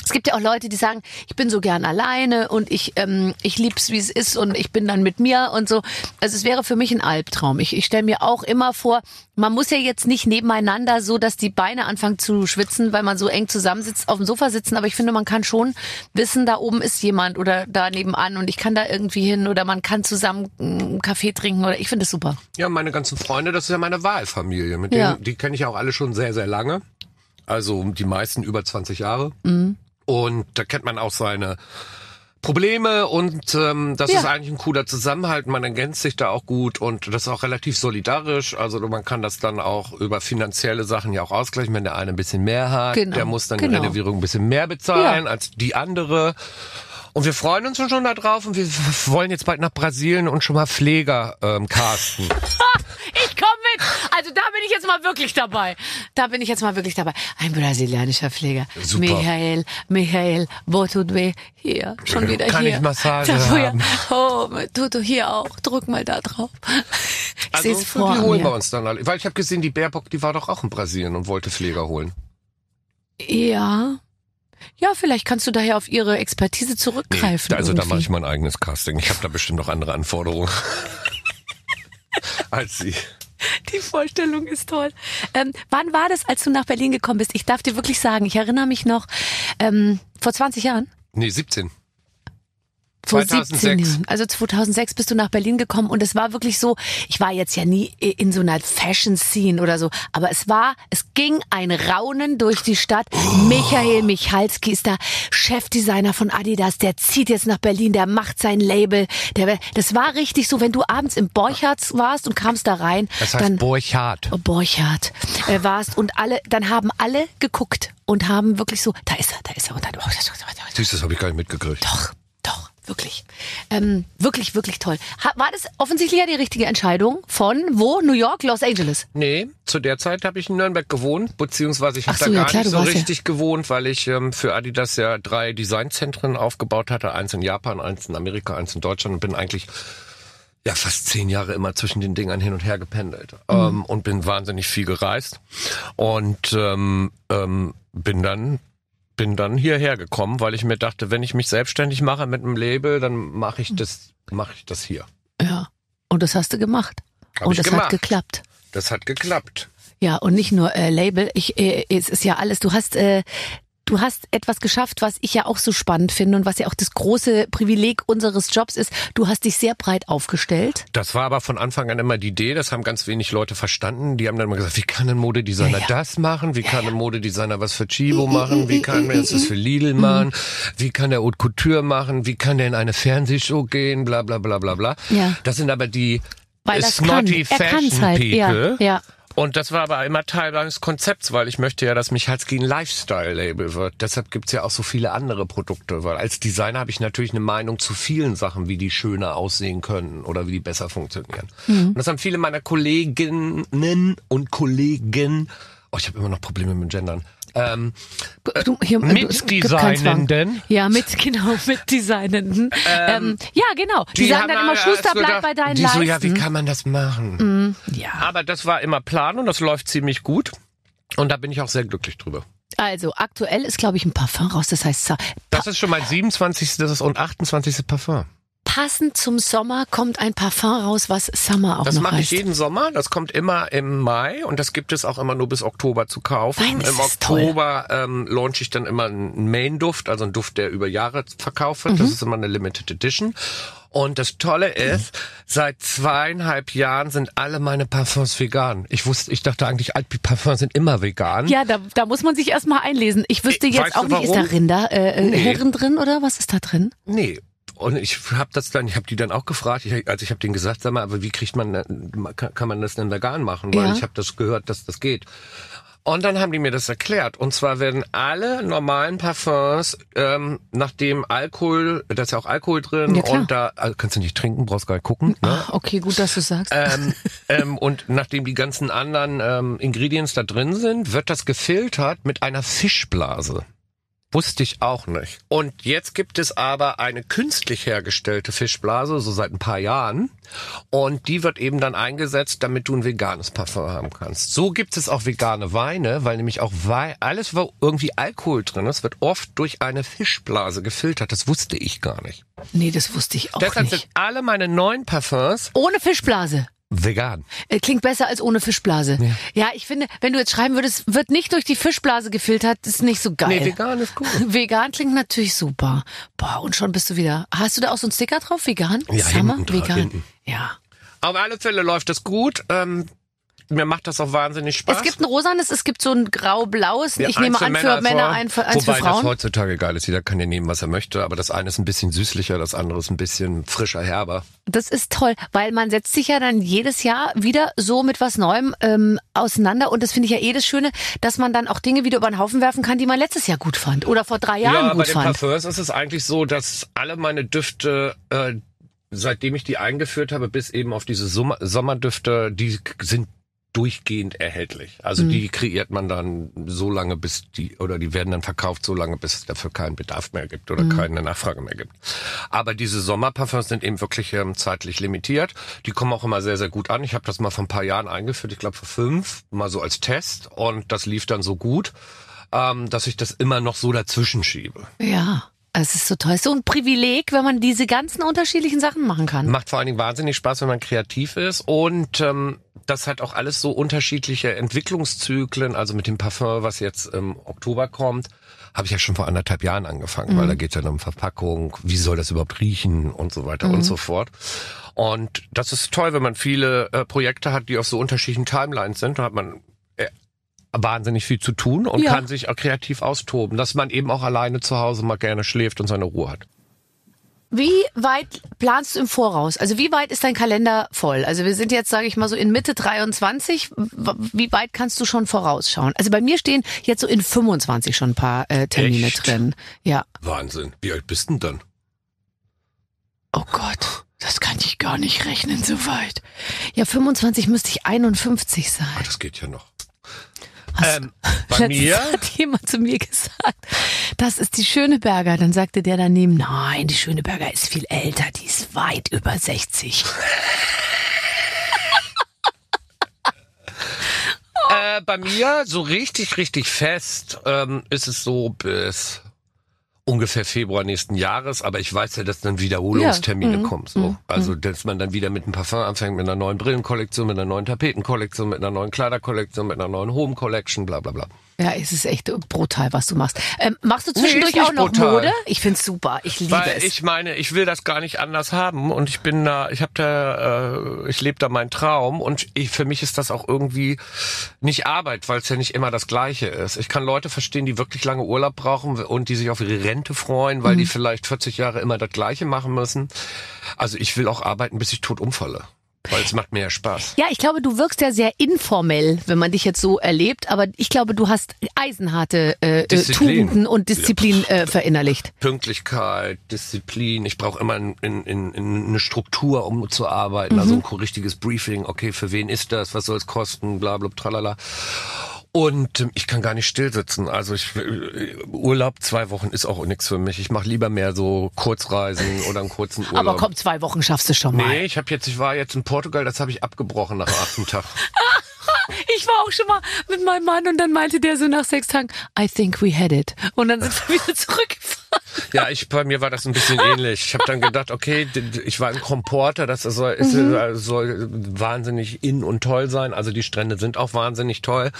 Speaker 2: es gibt ja auch Leute, die sagen, ich bin so gern alleine und ich ähm, ich lieb's wie es ist und ich bin dann mit mir und so. Also es wäre für mich ein Albtraum. Ich, ich stelle mir auch immer vor, man muss ja jetzt nicht nebeneinander so, dass die Beine anfangen zu schwitzen, weil man so eng zusammensitzt, auf dem Sofa sitzen. Aber ich finde, man kann schon wissen, da oben ist jemand oder da nebenan und ich kann da irgendwie hin oder man kann zusammen mm, einen Kaffee trinken oder ich finde es super.
Speaker 4: Ja, meine ganzen Freunde, das ist ja meine Wahlfamilie. Mit
Speaker 2: Ja.
Speaker 4: denen, die kenne ich auch alle schon sehr, sehr lange. Also die meisten über 20 Jahre.
Speaker 2: Mhm.
Speaker 4: Und da kennt man auch seine Probleme und ähm, das
Speaker 2: Ja.
Speaker 4: ist eigentlich ein cooler Zusammenhalt. Man ergänzt sich da auch gut und das ist auch relativ solidarisch. Also man kann das dann auch über finanzielle Sachen ja auch ausgleichen. Wenn der eine ein bisschen mehr hat,
Speaker 2: Genau,
Speaker 4: der muss dann
Speaker 2: genau.
Speaker 4: die Renovierung ein bisschen mehr bezahlen
Speaker 2: Ja.
Speaker 4: als die andere. Und wir freuen uns schon da drauf und wir wollen jetzt bald nach Brasilien und schon mal Pfleger ähm, casten.
Speaker 2: Ich komme mit. Also da bin ich jetzt mal wirklich dabei. Da bin ich jetzt mal wirklich dabei. Ein brasilianischer Pfleger.
Speaker 4: Super.
Speaker 2: Michael, Michael, wo tut weh? Hier, schon wieder
Speaker 4: Kann
Speaker 2: hier.
Speaker 4: ich Massage
Speaker 2: Da,
Speaker 4: haben?
Speaker 2: Oh, Tutu, hier auch. Drück mal da drauf. Ich sehe es vor
Speaker 4: Also, die holen wir uns dann alle. Weil ich habe gesehen, die Baerbock, die war doch auch in Brasilien und wollte Pfleger holen.
Speaker 2: Ja. Ja, vielleicht kannst du daher auf ihre Expertise zurückgreifen.
Speaker 4: also da
Speaker 2: irgendwie.
Speaker 4: mache ich mein eigenes Casting. Ich habe da bestimmt noch andere Anforderungen als sie.
Speaker 2: Die Vorstellung ist toll. Ähm, wann war das, als du nach Berlin gekommen bist? Ich darf dir wirklich sagen, ich erinnere mich noch, ähm, vor 20 Jahren?
Speaker 4: Nee, 17.
Speaker 2: Vor
Speaker 4: 2006.
Speaker 2: 17 Jahren. Also 2006 bist du nach Berlin gekommen und es war wirklich so, ich war jetzt ja nie in so einer Fashion-Scene oder so, aber es war, es ging ein Raunen durch die Stadt. Michael Michalski ist da Chefdesigner von Adidas, der zieht jetzt nach Berlin, der macht sein Label. Der, das war richtig so, wenn du abends im Borchards warst und kamst da rein,
Speaker 4: Das heißt
Speaker 2: dann
Speaker 4: Borchardt.
Speaker 2: oh, Borchardt äh, warst und alle, dann haben alle geguckt und haben wirklich so, da ist er, da ist er und dann, oh,
Speaker 4: Süß, das habe ich gar nicht mitgekriegt.
Speaker 2: doch, wirklich. Ähm, wirklich, wirklich toll. War das offensichtlich ja die richtige Entscheidung von wo? New York, Los Angeles?
Speaker 4: Nee, zu der Zeit habe ich in Nürnberg gewohnt, beziehungsweise ich habe
Speaker 2: so,
Speaker 4: da
Speaker 2: ja,
Speaker 4: gar
Speaker 2: klar,
Speaker 4: nicht so
Speaker 2: warst ja-
Speaker 4: richtig gewohnt, weil ich ähm, für Adidas ja drei Designzentren aufgebaut hatte, eins in Japan, eins in Amerika, eins in Deutschland und bin eigentlich ja fast zehn Jahre immer zwischen den Dingern hin und her gependelt
Speaker 2: Mhm.
Speaker 4: ähm, und bin wahnsinnig viel gereist und ähm, ähm, bin dann bin dann hierher gekommen, weil ich mir dachte, wenn ich mich selbstständig mache mit einem Label, dann mache ich das mache ich das hier.
Speaker 2: Ja. Und das hast du gemacht.
Speaker 4: Hab
Speaker 2: und das hat
Speaker 4: gemacht.
Speaker 2: geklappt.
Speaker 4: Das hat geklappt.
Speaker 2: Ja, und nicht nur äh, Label. Ich, äh, es ist ja alles. Du hast, äh, du hast etwas geschafft, was ich ja auch so spannend finde und was ja auch das große Privileg unseres Jobs ist. Du hast dich sehr breit aufgestellt.
Speaker 4: Das war aber von Anfang an immer die Idee, das haben ganz wenig Leute verstanden. Die haben dann immer gesagt, wie kann ein Modedesigner
Speaker 2: Ja, ja.
Speaker 4: das machen? Wie kann ein Modedesigner was für Chibo machen? Wie kann er das für Lidl machen? Wie kann der Haute Couture machen? Wie kann der in eine Fernsehshow gehen? Bla bla bla bla bla.
Speaker 2: Ja.
Speaker 4: Das sind aber die
Speaker 2: Weil
Speaker 4: snotty.
Speaker 2: Er
Speaker 4: Fashion
Speaker 2: halt.
Speaker 4: People.
Speaker 2: Ja, ja.
Speaker 4: Und das war aber immer Teil meines Konzepts, weil ich möchte ja, dass Michalski ein Lifestyle-Label wird. Deshalb gibt's ja auch so viele andere Produkte, weil als Designer habe ich natürlich eine Meinung zu vielen Sachen, wie die schöner aussehen können oder wie die besser funktionieren.
Speaker 2: Mhm.
Speaker 4: Und das haben viele meiner Kolleginnen und Kollegen, oh, ich habe immer noch Probleme mit dem Gendern, ähm,
Speaker 2: hier, du-
Speaker 4: Mitdesignenden.
Speaker 2: Ja, mit, genau, mit Designenden. Ähm, ja, genau. Die, sagen
Speaker 4: haben
Speaker 2: dann immer, Schuster, bleib
Speaker 4: gedacht-
Speaker 2: bei deinen
Speaker 4: die so, ja, wie
Speaker 2: Leisten.
Speaker 4: kann man das machen?
Speaker 2: ja.
Speaker 4: Aber das war immer Plan und das läuft ziemlich gut. Und da bin ich auch sehr glücklich drüber.
Speaker 2: Also, aktuell ist, glaube ich, ein Parfum raus. Das heißt, Sa-
Speaker 4: Das ist schon mein 27. und 28. Parfum.
Speaker 2: Passend zum Sommer kommt ein Parfum raus, was Summer auch
Speaker 4: Das
Speaker 2: noch
Speaker 4: mache ich
Speaker 2: heißt.
Speaker 4: jeden Sommer. Das kommt immer im Mai und das gibt es auch immer nur bis Oktober zu kaufen.
Speaker 2: Nein,
Speaker 4: Im
Speaker 2: das toll.
Speaker 4: Oktober ähm, launch ich dann immer einen Main-Duft, also einen Duft, der über Jahre verkauft wird.
Speaker 2: Mhm.
Speaker 4: Das ist immer eine Limited Edition. Und das Tolle ist, seit zweieinhalb Jahren sind alle meine Parfums vegan. Ich wusste, ich dachte eigentlich, Alpi-Parfums sind immer vegan.
Speaker 2: Ja, da, da muss man sich erstmal einlesen. Ich wüsste jetzt
Speaker 4: weißt
Speaker 2: auch nicht, ist da
Speaker 4: warum?
Speaker 2: Rinder, äh, äh,
Speaker 4: Nee.
Speaker 2: Hirn drin oder was ist da drin?
Speaker 4: Nee. Und ich habe das dann, ich habe die dann auch gefragt, ich, also ich habe denen gesagt, sag mal, aber wie kriegt man, kann, man das denn vegan machen? Weil
Speaker 2: Ja.
Speaker 4: ich habe das gehört, dass das geht. Und dann haben die mir das erklärt. Und zwar werden alle normalen Parfums, ähm, nachdem Alkohol, da ist ja auch Alkohol drin
Speaker 2: Ja,
Speaker 4: und da also kannst du nicht trinken, brauchst gar nicht gucken. Ne?
Speaker 2: Ah, okay, gut, dass du sagst.
Speaker 4: ähm, ähm, und nachdem die ganzen anderen ähm, Ingredients da drin sind, wird das gefiltert mit einer Fischblase. Wusste ich auch nicht. Und jetzt gibt es aber eine künstlich hergestellte Fischblase, so seit ein paar Jahren. Und die wird eben dann eingesetzt, damit du ein veganes Parfum haben kannst. So gibt es auch vegane Weine, weil nämlich auch Wei alles, wo irgendwie Alkohol drin ist, wird oft durch eine Fischblase gefiltert. Das wusste ich gar nicht.
Speaker 2: nee, das wusste ich auch
Speaker 4: Deshalb
Speaker 2: nicht.
Speaker 4: sind alle meine neuen Parfums
Speaker 2: Ohne Fischblase.
Speaker 4: Vegan.
Speaker 2: Äh, Klingt besser als ohne Fischblase. Ja. ich finde, wenn du jetzt schreiben würdest, wird nicht durch die Fischblase gefiltert, ist nicht so geil.
Speaker 4: Nee, vegan ist gut.
Speaker 2: Vegan klingt natürlich super. Boah, und schon bist du wieder. Hast du da auch so einen Sticker drauf? Vegan?
Speaker 4: Ja,
Speaker 2: Summer?
Speaker 4: hinten dran,
Speaker 2: Vegan.
Speaker 4: hinten.
Speaker 2: Ja.
Speaker 4: Auf alle Fälle läuft das gut. Ähm, mir macht das auch wahnsinnig Spaß.
Speaker 2: Es gibt ein rosanes, es gibt so ein grau-blaues.
Speaker 4: Ja,
Speaker 2: ich nehme an für Männer, ein für, eins
Speaker 4: Wobei
Speaker 2: für
Speaker 4: das
Speaker 2: Frauen.
Speaker 4: heutzutage geil ist. Jeder kann ja nehmen, was er möchte. Aber das eine ist ein bisschen süßlicher, das andere ist ein bisschen frischer, herber.
Speaker 2: Das ist toll, weil man setzt sich ja dann jedes Jahr wieder so mit was Neuem ähm, auseinander. Und das finde ich ja eh das Schöne, dass man dann auch Dinge wieder über den Haufen werfen kann, die man letztes Jahr gut fand oder vor drei Jahren
Speaker 4: ja, bei
Speaker 2: gut
Speaker 4: den
Speaker 2: fand.
Speaker 4: Parfums ist es eigentlich so, dass alle meine Düfte, äh, seitdem ich die eingeführt habe, bis eben auf diese Sommer Sommerdüfte, die sind durchgehend erhältlich. Also
Speaker 2: Mhm.
Speaker 4: die kreiert man dann so lange, bis die, oder die werden dann verkauft so lange, bis es dafür keinen Bedarf mehr gibt oder
Speaker 2: Mhm.
Speaker 4: keine Nachfrage mehr gibt. Aber diese Sommerparfums sind eben wirklich ähm, zeitlich limitiert. Die kommen auch immer sehr, sehr gut an. Ich habe das mal vor ein paar Jahren eingeführt, ich glaube vor fünf, mal so als Test und das lief dann so gut, ähm, dass ich das immer noch so dazwischen schiebe.
Speaker 2: Ja. Es ist so toll. So ein Privileg, wenn man diese ganzen unterschiedlichen Sachen machen kann.
Speaker 4: Macht vor allen Dingen wahnsinnig Spaß, wenn man kreativ ist und ähm, das hat auch alles so unterschiedliche Entwicklungszyklen. Also mit dem Parfum, was jetzt im Oktober kommt, habe ich ja schon vor anderthalb Jahren angefangen,
Speaker 2: Mhm.
Speaker 4: weil da geht es ja um Verpackung, wie soll das überhaupt riechen und so weiter
Speaker 2: Mhm.
Speaker 4: und so fort. Und das ist toll, wenn man viele äh, Projekte hat, die auf so unterschiedlichen Timelines sind. Da hat man wahnsinnig viel zu tun und
Speaker 2: Ja.
Speaker 4: kann sich auch kreativ austoben, dass man eben auch alleine zu Hause mal gerne schläft und seine Ruhe hat.
Speaker 2: Wie weit planst du im Voraus? Also wie weit ist dein Kalender voll? Also wir sind jetzt, sage ich mal, so in Mitte 23. W- Wie weit kannst du schon vorausschauen? Also bei mir stehen jetzt so in 25 schon ein paar äh, Termine
Speaker 4: Echt?
Speaker 2: drin. Ja.
Speaker 4: Wahnsinn. Wie alt bist denn dann?
Speaker 2: Oh Gott, das kann ich gar nicht rechnen so weit. Ja, 25 müsste ich 51 sein.
Speaker 4: Ah, das geht ja noch.
Speaker 2: Hast-
Speaker 4: Ähm, bei mir?
Speaker 2: hat jemand zu mir gesagt, das ist die Schöneberger. Dann sagte der daneben, nein, die Schöneberger ist viel älter, die ist weit über 60.
Speaker 4: Äh, bei mir so richtig, richtig fest ähm, ist es so bis ungefähr Februar nächsten Jahres, aber ich weiß ja, dass dann Wiederholungstermine
Speaker 2: Ja, mhm,
Speaker 4: kommen. So. Also, dass man dann wieder mit einem Parfum anfängt, mit einer neuen Brillenkollektion, mit einer neuen Tapetenkollektion, mit einer neuen Kleiderkollektion, mit einer neuen Home Collection, bla bla bla.
Speaker 2: Ja, es ist echt brutal, was du machst. Ähm, machst du
Speaker 4: Nee,
Speaker 2: zwischendurch
Speaker 4: nicht
Speaker 2: auch noch
Speaker 4: brutal.
Speaker 2: Mode? Ich find's super. Ich liebe
Speaker 4: Weil
Speaker 2: es.
Speaker 4: ich meine, ich will das gar nicht anders haben und ich bin da, ich habe da, äh, ich lebe da meinen Traum und ich, für mich ist das auch irgendwie nicht Arbeit, weil es ja nicht immer das Gleiche ist. Ich kann Leute verstehen, die wirklich lange Urlaub brauchen und die sich auf ihre Rente freuen, weil die vielleicht 40 Jahre immer das Gleiche machen müssen. Also ich will auch arbeiten, bis ich tot umfalle, weil es macht mir ja Spaß.
Speaker 2: ja, ich glaube, du wirkst ja sehr informell, wenn man dich jetzt so erlebt. Aber ich glaube, du hast eisenharte äh, äh,
Speaker 4: Disziplin.
Speaker 2: Tugenden und Disziplin äh, verinnerlicht.
Speaker 4: Pünktlichkeit, Disziplin. Ich brauche immer in, in, in, in eine Struktur, um zu arbeiten. Also ein richtiges Briefing. Okay, für wen ist das? Was soll es kosten? Bla, bla, tralala. Und ähm, ich kann gar nicht stillsitzen. Also ich äh, Urlaub zwei Wochen ist auch nichts für mich. Ich mache lieber mehr so Kurzreisen oder einen kurzen Urlaub.
Speaker 2: Aber komm, zwei Wochen schaffst du schon mal.
Speaker 4: Nee, ich habe jetzt, ich war jetzt in Portugal, das habe ich abgebrochen nach achten Tag.
Speaker 2: Ich war auch schon mal mit meinem Mann und dann meinte der so nach sechs Tagen, I think we had it. Und dann sind wir wieder zurückgefahren.
Speaker 4: Ja, ich bei mir war das ein bisschen ähnlich. Ich habe dann gedacht, okay, ich war im Comporter, das soll, ist, äh, soll wahnsinnig in und toll sein. Also die Strände sind auch wahnsinnig toll.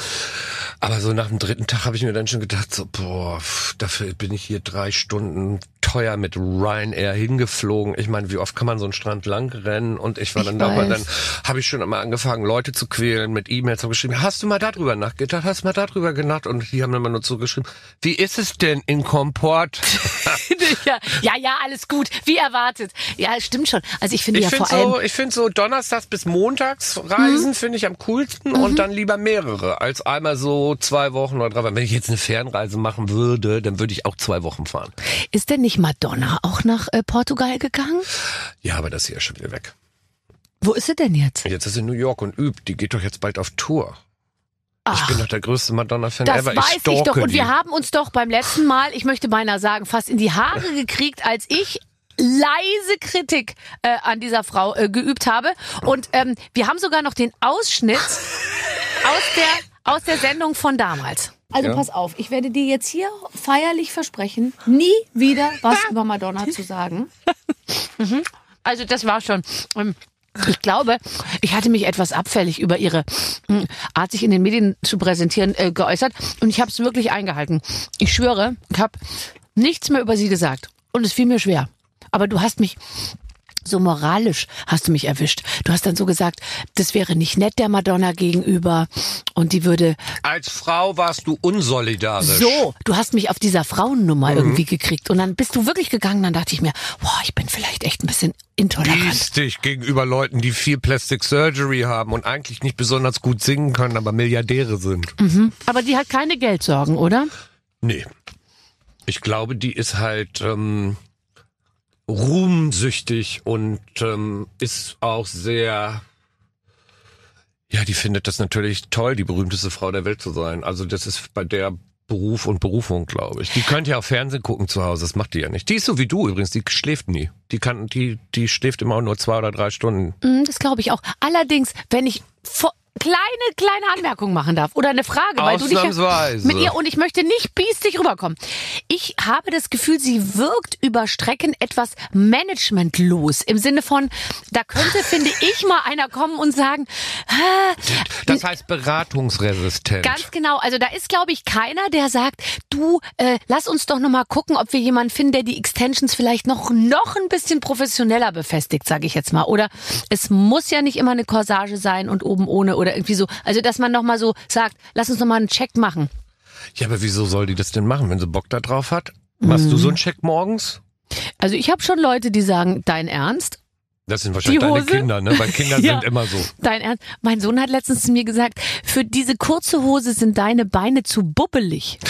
Speaker 4: Aber so nach dem dritten Tag habe ich mir dann schon gedacht, so boah, dafür bin ich hier drei Stunden teuer mit Ryanair hingeflogen. Ich meine, wie oft kann man so einen Strand lang rennen? Und ich war
Speaker 2: Ich
Speaker 4: dann da, aber dann habe ich schon einmal angefangen, Leute zu quälen mit E-Mails. Habe geschrieben, hast du mal darüber nachgedacht? Hast du mal darüber gedacht? Und die haben dann mal nur zugeschrieben, wie ist es denn in Komport?
Speaker 2: ja, ja, ja, alles gut. Wie erwartet. Ja, stimmt schon. Also ich finde
Speaker 4: Ich
Speaker 2: ja
Speaker 4: finde
Speaker 2: vor allem.
Speaker 4: so, ich finde so Donnerstags bis Montags Reisen finde ich am coolsten und dann lieber mehrere als einmal so zwei Wochen oder drei Wochen. Wenn ich jetzt eine Fernreise machen würde, dann würde ich auch zwei Wochen fahren.
Speaker 2: Ist denn nicht Madonna auch nach äh, Portugal gegangen?
Speaker 4: Ja, aber das ist ja schon wieder weg.
Speaker 2: Wo ist sie denn jetzt?
Speaker 4: Jetzt ist sie in New York und übt. Die geht doch jetzt bald auf Tour. Ich
Speaker 2: Ach,
Speaker 4: bin doch der größte Madonna-Fan
Speaker 2: das
Speaker 4: ever.
Speaker 2: weiß ich,
Speaker 4: stalke
Speaker 2: doch. Und
Speaker 4: die.
Speaker 2: wir haben uns doch beim letzten Mal, ich möchte beinahe sagen, fast in die Haare gekriegt, als ich leise Kritik äh, an dieser Frau äh, geübt habe. Und ähm, wir haben sogar noch den Ausschnitt aus der, aus der Sendung von damals. Also
Speaker 4: Ja.
Speaker 2: pass auf, ich werde dir jetzt hier feierlich versprechen, nie wieder was über Madonna zu sagen. Mhm. Also das war schon. Ähm, ich glaube, ich hatte mich etwas abfällig über ihre mh, Art, sich in den Medien zu präsentieren, äh, geäußert. Und ich habe es wirklich eingehalten. Ich schwöre, ich habe nichts mehr über sie gesagt. Und es fiel mir schwer. Aber du hast mich so moralisch hast du mich erwischt. Du hast dann so gesagt, das wäre nicht nett der Madonna gegenüber und die würde
Speaker 4: Als Frau warst du unsolidarisch.
Speaker 2: so, du hast mich auf dieser Frauennummer
Speaker 4: Mhm.
Speaker 2: irgendwie gekriegt und dann bist du wirklich gegangen, dann dachte ich mir, boah, ich bin vielleicht echt ein bisschen intolerant.
Speaker 4: Biestig gegenüber Leuten, die viel Plastic Surgery haben und eigentlich nicht besonders gut singen können, aber Milliardäre sind.
Speaker 2: Aber die hat keine Geldsorgen, oder?
Speaker 4: Nee. Ich glaube, die ist halt ähm, ruhmsüchtig und ähm, ist auch sehr. Ja, die findet das natürlich toll, die berühmteste Frau der Welt zu sein. Also das ist bei der Beruf und Berufung, glaube ich. Die könnte ja auch Fernsehen gucken zu Hause, das macht die ja nicht. Die ist so wie du übrigens, die schläft nie. Die kann, die, die schläft immer nur zwei oder drei Stunden.
Speaker 2: Mm, Das glaube ich auch. Allerdings, wenn ich vor kleine, kleine Anmerkung machen darf oder eine Frage, weil du dich ja mit ihr und ich möchte nicht biestig rüberkommen. Ich habe das Gefühl, sie wirkt über Strecken etwas managementlos im Sinne von, da könnte, finde ich, mal einer kommen und sagen, "Ah,
Speaker 4: Das heißt beratungsresistent.
Speaker 2: Ganz genau. Also da ist, glaube ich, keiner, der sagt, du, äh, lass uns doch noch mal gucken, ob wir jemanden finden, der die Extensions vielleicht noch noch ein bisschen professioneller befestigt, sage ich jetzt mal. Oder es muss ja nicht immer eine Corsage sein und oben ohne oder irgendwie so. Also dass man noch mal so sagt, lass uns noch mal einen Check machen.
Speaker 4: ja, aber wieso soll die das denn machen, wenn sie Bock da drauf hat? Machst du so
Speaker 2: Mhm.
Speaker 4: einen Check morgens?
Speaker 2: Also ich habe schon Leute, die sagen, dein Ernst?
Speaker 4: Das sind wahrscheinlich deine? Kinder, ne? Weil Kinder
Speaker 2: Ja.
Speaker 4: sind immer so.
Speaker 2: Dein Ernst? Mein Sohn hat letztens zu mir gesagt, für diese kurze Hose sind deine Beine zu bubbelig.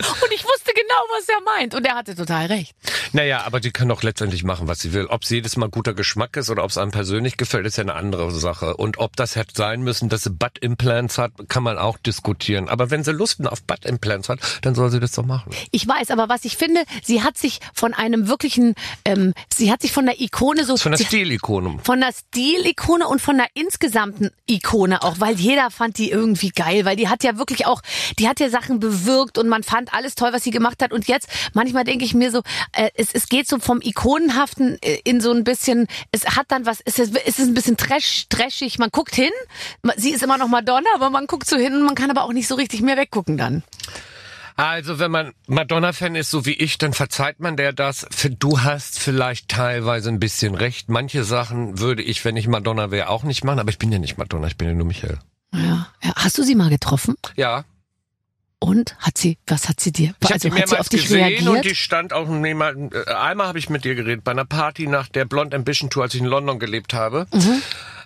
Speaker 2: Und ich wusste genau, was er meint. Und er hatte total recht.
Speaker 4: Naja, aber die kann doch letztendlich machen, was sie will. Ob sie jedes Mal guter Geschmack ist oder ob es einem persönlich gefällt, ist ja eine andere Sache. Und ob das hätte sein müssen, dass sie Butt-Implants hat, kann man auch diskutieren. Aber wenn sie Lust auf Butt-Implants hat, dann soll sie das doch machen.
Speaker 2: Ich weiß, aber was ich finde, sie hat sich von einem wirklichen, ähm, sie hat sich von der Ikone so,
Speaker 4: Von der Stilikone.
Speaker 2: von der Stilikone und von der insgesamten Ikone auch, weil jeder fand die irgendwie geil, weil die hat ja wirklich auch, die hat ja Sachen bewirkt und man fand alles toll, was sie gemacht hat. Und jetzt, manchmal denke ich mir so, äh, es, es geht so vom Ikonenhaften äh, in so ein bisschen, es hat dann was, es ist, es ist ein bisschen trash, trashig. Man guckt hin, sie ist immer noch Madonna, aber man guckt so hin und man kann aber auch nicht so richtig mehr weggucken dann.
Speaker 4: Also, wenn man Madonna-Fan ist, so wie ich, dann verzeiht man der das. Du hast vielleicht teilweise ein bisschen recht. Manche Sachen würde ich, wenn ich Madonna wäre, auch nicht machen. Aber ich bin ja nicht Madonna, ich bin ja nur Michael.
Speaker 2: Ja. Hast du sie mal getroffen?
Speaker 4: Ja,
Speaker 2: Und hat sie, was hat sie dir?
Speaker 4: Ich
Speaker 2: also
Speaker 4: habe die
Speaker 2: hat sie
Speaker 4: mehrmals
Speaker 2: auf dich
Speaker 4: gesehen
Speaker 2: reagiert?
Speaker 4: und die stand auch neben, äh, einmal habe ich mit ihr geredet bei einer Party nach der Blonde Ambition Tour, als ich in London gelebt habe.
Speaker 2: Mhm.
Speaker 4: Ähm,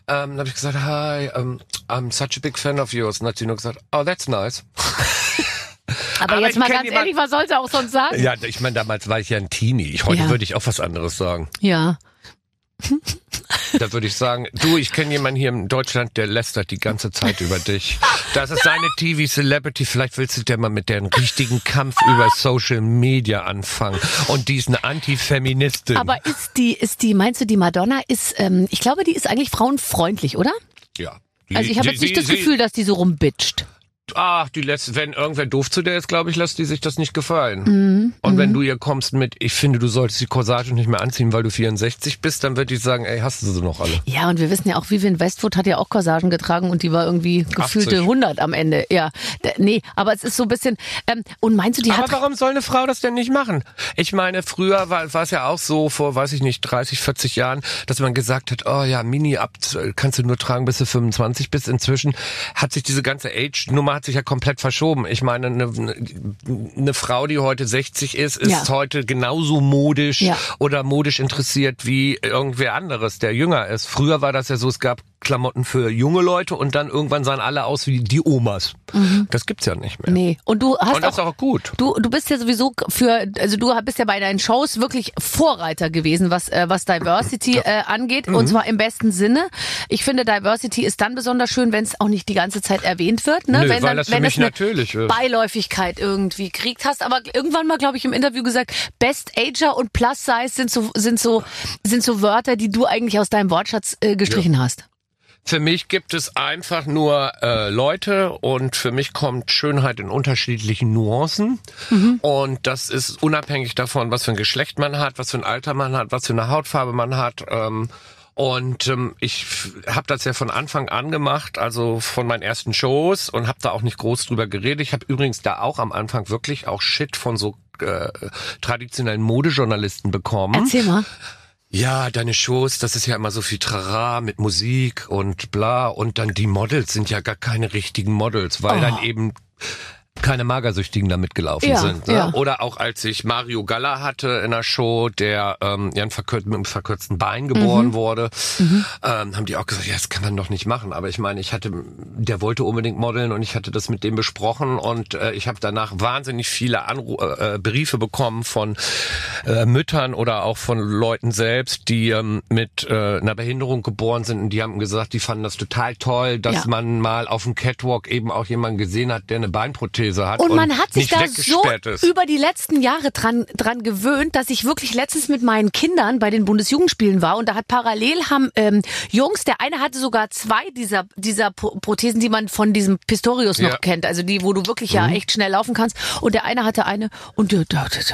Speaker 4: dann habe ich gesagt, hi, um, I'm such a big fan of yours. Und dann hat sie nur gesagt, oh, that's nice.
Speaker 2: aber,
Speaker 4: aber
Speaker 2: jetzt mal ganz ehrlich, was sollte auch sonst sagen?
Speaker 4: Ja, ich meine, damals war ich ja ein Teenie. Ich, heute
Speaker 2: Ja.
Speaker 4: würde ich auch was anderes sagen.
Speaker 2: Ja.
Speaker 4: Da würde ich sagen, du, ich kenne jemanden hier in Deutschland, der lästert die ganze Zeit über dich. Das ist seine TV-Celebrity. Vielleicht willst du dir mal mit dem richtigen Kampf über Social Media anfangen. Und die ist eine Antifeministin.
Speaker 2: Aber ist die, ist die, meinst du, die Madonna ist, ähm, ich glaube, die ist eigentlich frauenfreundlich, oder?
Speaker 4: ja. Die-
Speaker 2: Also ich habe jetzt nicht das Gefühl, dass die so rumbitcht.
Speaker 4: Ach, die lässt, wenn irgendwer doof zu der ist, glaube ich, lässt die sich das nicht gefallen.
Speaker 2: Mhm.
Speaker 4: Und wenn du ihr kommst mit, ich finde, du solltest die Corsage nicht mehr anziehen, weil du 64 bist, dann wird die sagen, ey, hast du sie noch alle?
Speaker 2: Ja, und wir wissen ja auch, Vivian Westwood hat ja auch Corsagen getragen und die war irgendwie gefühlte
Speaker 4: 80.
Speaker 2: 100 am Ende. Ja, nee, aber es ist so ein bisschen, ähm, und meinst du, die
Speaker 4: Aber
Speaker 2: hat,
Speaker 4: warum soll eine Frau das denn nicht machen? Ich meine, früher war, war es ja auch so, vor, weiß ich nicht, 30, 40 Jahren, dass man gesagt hat, oh ja, Mini ab, kannst du nur tragen, bis du 25 bist. Inzwischen hat sich diese ganze Age-Nummer hat sich ja komplett verschoben. Ich meine, eine, eine Frau, die heute 60 ist, ist
Speaker 2: Ja.
Speaker 4: heute genauso modisch
Speaker 2: Ja.
Speaker 4: oder modisch interessiert wie irgendwer anderes, der jünger ist. Früher war das ja so, es gab Klamotten für junge Leute und dann irgendwann sahen alle aus wie die Omas. Das gibt's ja nicht mehr.
Speaker 2: Mhm. nee, und du hast
Speaker 4: Und das ist
Speaker 2: auch,
Speaker 4: auch gut.
Speaker 2: Du, du bist ja sowieso für, also du bist ja bei deinen Shows wirklich Vorreiter gewesen, was, äh, was Diversity äh, angeht.
Speaker 4: Mhm.
Speaker 2: Und zwar im besten Sinne. Ich finde, Diversity ist dann besonders schön, wenn es auch nicht die ganze Zeit erwähnt wird. Ne?
Speaker 4: Nö,
Speaker 2: wenn
Speaker 4: weil
Speaker 2: dann,
Speaker 4: das
Speaker 2: wenn es eine
Speaker 4: natürlich ist.
Speaker 2: Beiläufigkeit irgendwie kriegt. Hast aber irgendwann mal, glaube ich, im Interview gesagt, Best Ager und Plus Size sind so, sind so, sind so Wörter, die du eigentlich aus deinem Wortschatz äh, gestrichen hast.
Speaker 4: Für mich gibt es einfach nur äh, Leute und für mich kommt Schönheit in unterschiedlichen Nuancen. Und das ist unabhängig davon, was für ein Geschlecht man hat, was für ein Alter man hat, was für eine Hautfarbe man hat. Ähm, und ähm, ich habe das ja von Anfang an gemacht, also von meinen ersten Shows und habe da auch nicht groß drüber geredet. Ich habe übrigens da auch am Anfang wirklich auch Shit von so äh, traditionellen Modejournalisten bekommen.
Speaker 2: Erzähl mal.
Speaker 4: Ja, deine Shows, das ist ja immer so viel Trara mit Musik und bla. Und dann die Models sind ja gar keine richtigen Models, weil
Speaker 2: Oh.
Speaker 4: dann eben keine Magersüchtigen da mitgelaufen
Speaker 2: Ja,
Speaker 4: sind. Ne?
Speaker 2: ja.
Speaker 4: Oder auch als ich Mario Galla hatte in der Show, der ähm, ja mit einem verkürzten Bein geboren
Speaker 2: Mhm.
Speaker 4: wurde, ähm, haben die auch gesagt, ja, das kann man doch nicht machen. Aber ich meine, ich hatte, der wollte unbedingt modeln und ich hatte das mit dem besprochen und äh, ich habe danach wahnsinnig viele Anru äh, Briefe bekommen von äh, Müttern oder auch von Leuten selbst, die ähm, mit äh, einer Behinderung geboren sind und die haben gesagt, die fanden das total toll, dass
Speaker 2: Ja.
Speaker 4: man mal auf dem Catwalk eben auch jemanden gesehen hat, der eine Beinprothese Prothese hat.
Speaker 2: Und man hat sich da so
Speaker 4: ist.
Speaker 2: über die letzten Jahre dran, dran gewöhnt, dass ich wirklich letztens mit meinen Kindern bei den Bundesjugendspielen war und da hat parallel haben ähm, Jungs, der eine hatte sogar zwei dieser dieser Pro- Prothesen, die man von diesem Pistorius noch
Speaker 4: Ja.
Speaker 2: kennt, also die, wo du wirklich ja echt schnell laufen kannst. Und der eine hatte eine und das